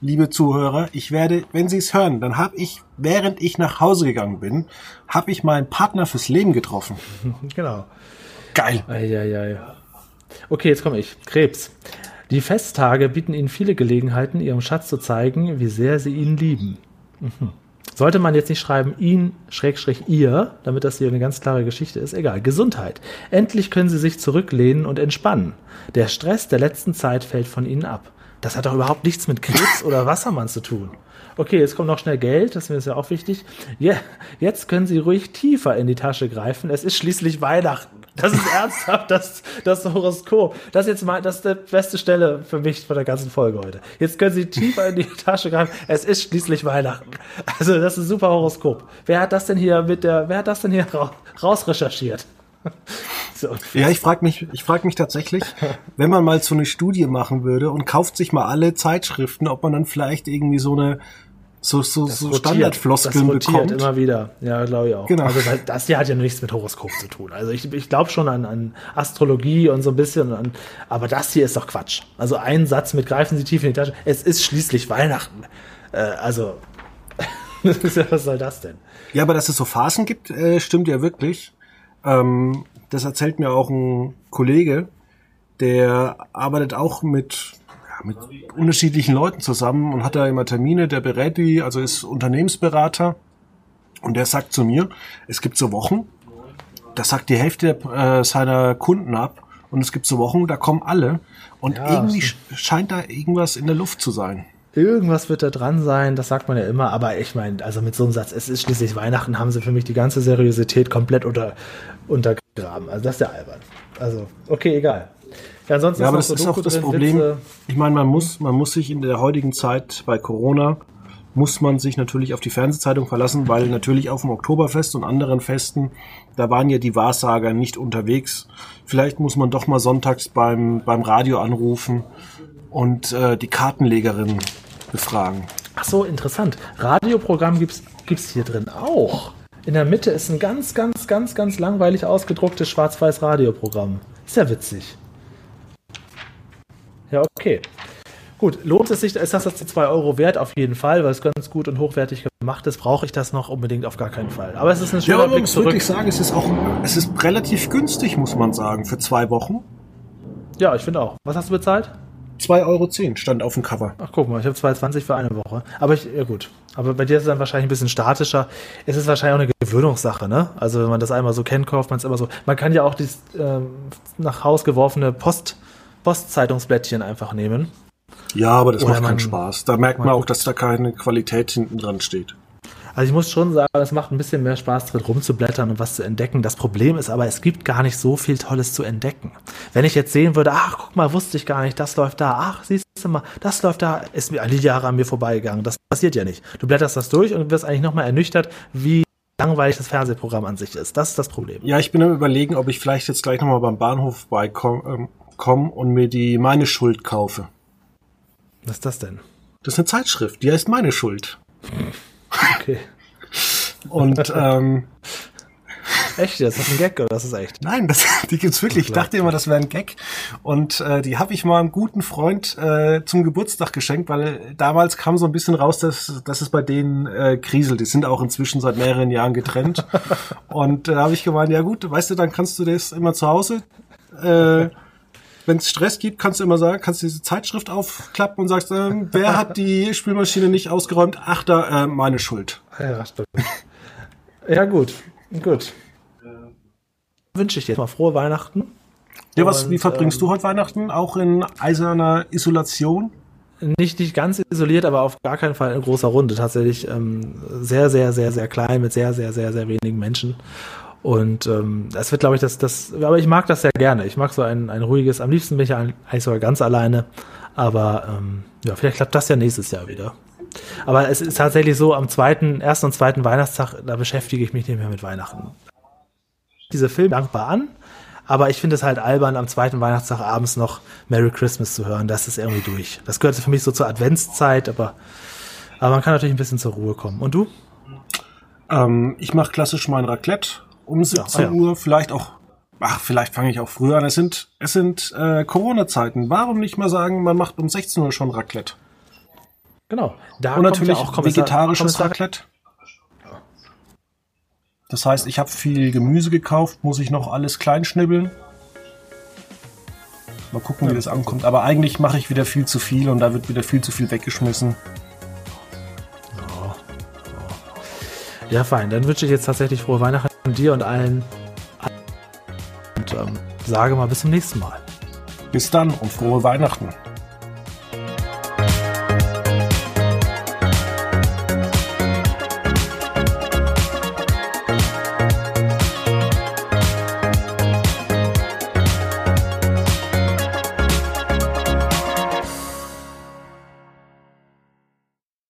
liebe Zuhörer, ich werde, wenn Sie es hören, dann habe ich, während ich nach Hause gegangen bin, habe ich meinen Partner fürs Leben getroffen. genau. Geil. Eieiei. Okay, jetzt komme ich. Krebs. Die Festtage bieten Ihnen viele Gelegenheiten, Ihrem Schatz zu zeigen, wie sehr Sie ihn lieben. Mhm. Sollte man jetzt nicht schreiben, ihn, Schrägstrich, ihr, damit das hier eine ganz klare Geschichte ist, egal. Gesundheit. Endlich können Sie sich zurücklehnen und entspannen. Der Stress der letzten Zeit fällt von Ihnen ab. Das hat doch überhaupt nichts mit Krebs oder Wassermann zu tun. Okay, jetzt kommt noch schnell Geld, das ist ja auch wichtig. Ja, jetzt können Sie ruhig tiefer in die Tasche greifen. Es ist schließlich Weihnachten. Das ist ernsthaft das, das Horoskop. Das ist jetzt mal, das ist die beste Stelle für mich von der ganzen Folge heute. Jetzt können Sie tiefer in die Tasche greifen. Es ist schließlich Weihnachten. Also, das ist ein super Horoskop. Wer hat das denn hier mit der, wer hat das denn hier rausrecherchiert? So. Ja, ich frage mich, ich frage mich tatsächlich, wenn man mal so eine Studie machen würde und kauft sich mal alle Zeitschriften, ob man dann vielleicht irgendwie so eine so, so, so Standardfloskeln bekommt. immer wieder. Ja, glaube ich auch. Genau. Also das hier hat ja nichts mit Horoskop zu tun. Also ich, ich glaube schon an, an Astrologie und so ein bisschen, an, aber das hier ist doch Quatsch. Also ein Satz mit greifen Sie tief in die Tasche. Es ist schließlich Weihnachten. Äh, also was soll das denn? Ja, aber dass es so Phasen gibt, äh, stimmt ja wirklich. Ähm, das erzählt mir auch ein Kollege, der arbeitet auch mit mit unterschiedlichen Leuten zusammen und hat da immer Termine, der berät die, also ist Unternehmensberater und der sagt zu mir, es gibt so Wochen, da sagt die Hälfte äh, seiner Kunden ab und es gibt so Wochen, da kommen alle und ja, irgendwie scheint da irgendwas in der Luft zu sein. Irgendwas wird da dran sein, das sagt man ja immer, aber ich meine, also mit so einem Satz, es ist schließlich Weihnachten, haben sie für mich die ganze Seriosität komplett unter, untergraben. Also das ist ja albern. Also, okay, egal. Ja, ansonsten ja, aber das ist auch das Problem. Witze. Ich meine, man muss, man muss sich in der heutigen Zeit bei Corona muss man sich natürlich auf die Fernsehzeitung verlassen, weil natürlich auf dem Oktoberfest und anderen Festen, da waren ja die Wahrsager nicht unterwegs. Vielleicht muss man doch mal sonntags beim, beim Radio anrufen und äh, die Kartenlegerin befragen. Ach so, interessant. Radioprogramm gibt's gibt's hier drin auch. In der Mitte ist ein ganz, ganz, ganz, ganz langweilig ausgedrucktes schwarz-weiß Radioprogramm. Ist ja witzig. Ja, okay. Gut, lohnt es sich, ist das jetzt die 2 Euro wert? Auf jeden Fall, weil es ganz gut und hochwertig gemacht ist. Brauche ich das noch unbedingt auf gar keinen Fall. Aber es ist ein schöner ja, aber Blick muss zurück. wirklich sagen, es ist auch, es ist relativ günstig, muss man sagen, für zwei Wochen. Ja, ich finde auch. Was hast du bezahlt? 2,10 Euro stand auf dem Cover. Ach, guck mal, ich habe 2,20 für eine Woche. Aber ich, ja gut. Aber bei dir ist es dann wahrscheinlich ein bisschen statischer. Es ist wahrscheinlich auch eine Gewöhnungssache, ne? Also wenn man das einmal so kennt, kauft man es immer so. Man kann ja auch dieses ähm, nach Haus geworfene Post Postzeitungsblättchen einfach nehmen. Ja, aber das Oder macht keinen Spaß. Da merkt man auch, dass da keine Qualität hinten dran steht. Also ich muss schon sagen, es macht ein bisschen mehr Spaß drin rumzublättern und was zu entdecken. Das Problem ist aber, es gibt gar nicht so viel Tolles zu entdecken. Wenn ich jetzt sehen würde, ach, guck mal, wusste ich gar nicht, das läuft da, ach, siehst du mal, das läuft da, ist mir alle Jahre an mir vorbeigegangen. Das passiert ja nicht. Du blätterst das durch und wirst eigentlich nochmal ernüchtert, wie langweilig das Fernsehprogramm an sich ist. Das ist das Problem. Ja, ich bin am überlegen, ob ich vielleicht jetzt gleich nochmal beim Bahnhof vorbeikomme, ähm, komme und mir die Meine Schuld kaufe. Was ist das denn? Das ist eine Zeitschrift, die heißt Meine Schuld. Okay. und ähm, Echt? Das ist ein Gag oder das ist echt? Nein, das, die gibt's wirklich. Ich dachte immer, das wäre ein Gag. Und äh, die habe ich mal einem guten Freund äh, zum Geburtstag geschenkt, weil damals kam so ein bisschen raus, dass, dass es bei denen äh, kriselt. Die sind auch inzwischen seit mehreren Jahren getrennt. Und da äh, habe ich gemeint, ja gut, weißt du, dann kannst du das immer zu Hause äh, wenn es Stress gibt, kannst du immer sagen, kannst du diese Zeitschrift aufklappen und sagst, äh, wer hat die Spülmaschine nicht ausgeräumt? Ach, da, äh, meine Schuld. Ja, stimmt. ja, gut. Gut. Wünsche ich dir mal frohe Weihnachten. Ja, was, wie verbringst ähm, du heute Weihnachten? Auch in eiserner Isolation? Nicht, nicht ganz isoliert, aber auf gar keinen Fall in großer Runde. Tatsächlich ähm, sehr, sehr, sehr, sehr klein mit sehr, sehr, sehr, sehr wenigen Menschen. Und ähm, das wird, glaube ich, das, das, aber ich mag das sehr gerne. Ich mag so ein, ein ruhiges, am liebsten bin ich eigentlich sogar ganz alleine. Aber ähm, ja, vielleicht klappt das ja nächstes Jahr wieder. Aber es ist tatsächlich so, am zweiten, ersten und zweiten Weihnachtstag, da beschäftige ich mich nicht mehr mit Weihnachten. Diese Filme dankbar an, aber ich finde es halt albern, am zweiten Weihnachtstag abends noch Merry Christmas zu hören. Das ist irgendwie durch. Das gehört für mich so zur Adventszeit, aber, aber man kann natürlich ein bisschen zur Ruhe kommen. Und du? Ähm, ich mache klassisch mein Raclette um 17 ja, ja. Uhr, vielleicht auch, ach, vielleicht fange ich auch früher an. Es sind, es sind äh, Corona-Zeiten. Warum nicht mal sagen, man macht um 16 Uhr schon Raclette? Genau. Da Und natürlich ja auch Kommissar, vegetarisches Kommissar Raclette. Das heißt, ich habe viel Gemüse gekauft, muss ich noch alles klein schnibbeln. Mal gucken, wie das ankommt. Aber eigentlich mache ich wieder viel zu viel und da wird wieder viel zu viel weggeschmissen. Ja, fein. Dann wünsche ich jetzt tatsächlich frohe Weihnachten dir und allen. Und ähm, sage mal bis zum nächsten Mal. Bis dann und frohe Weihnachten.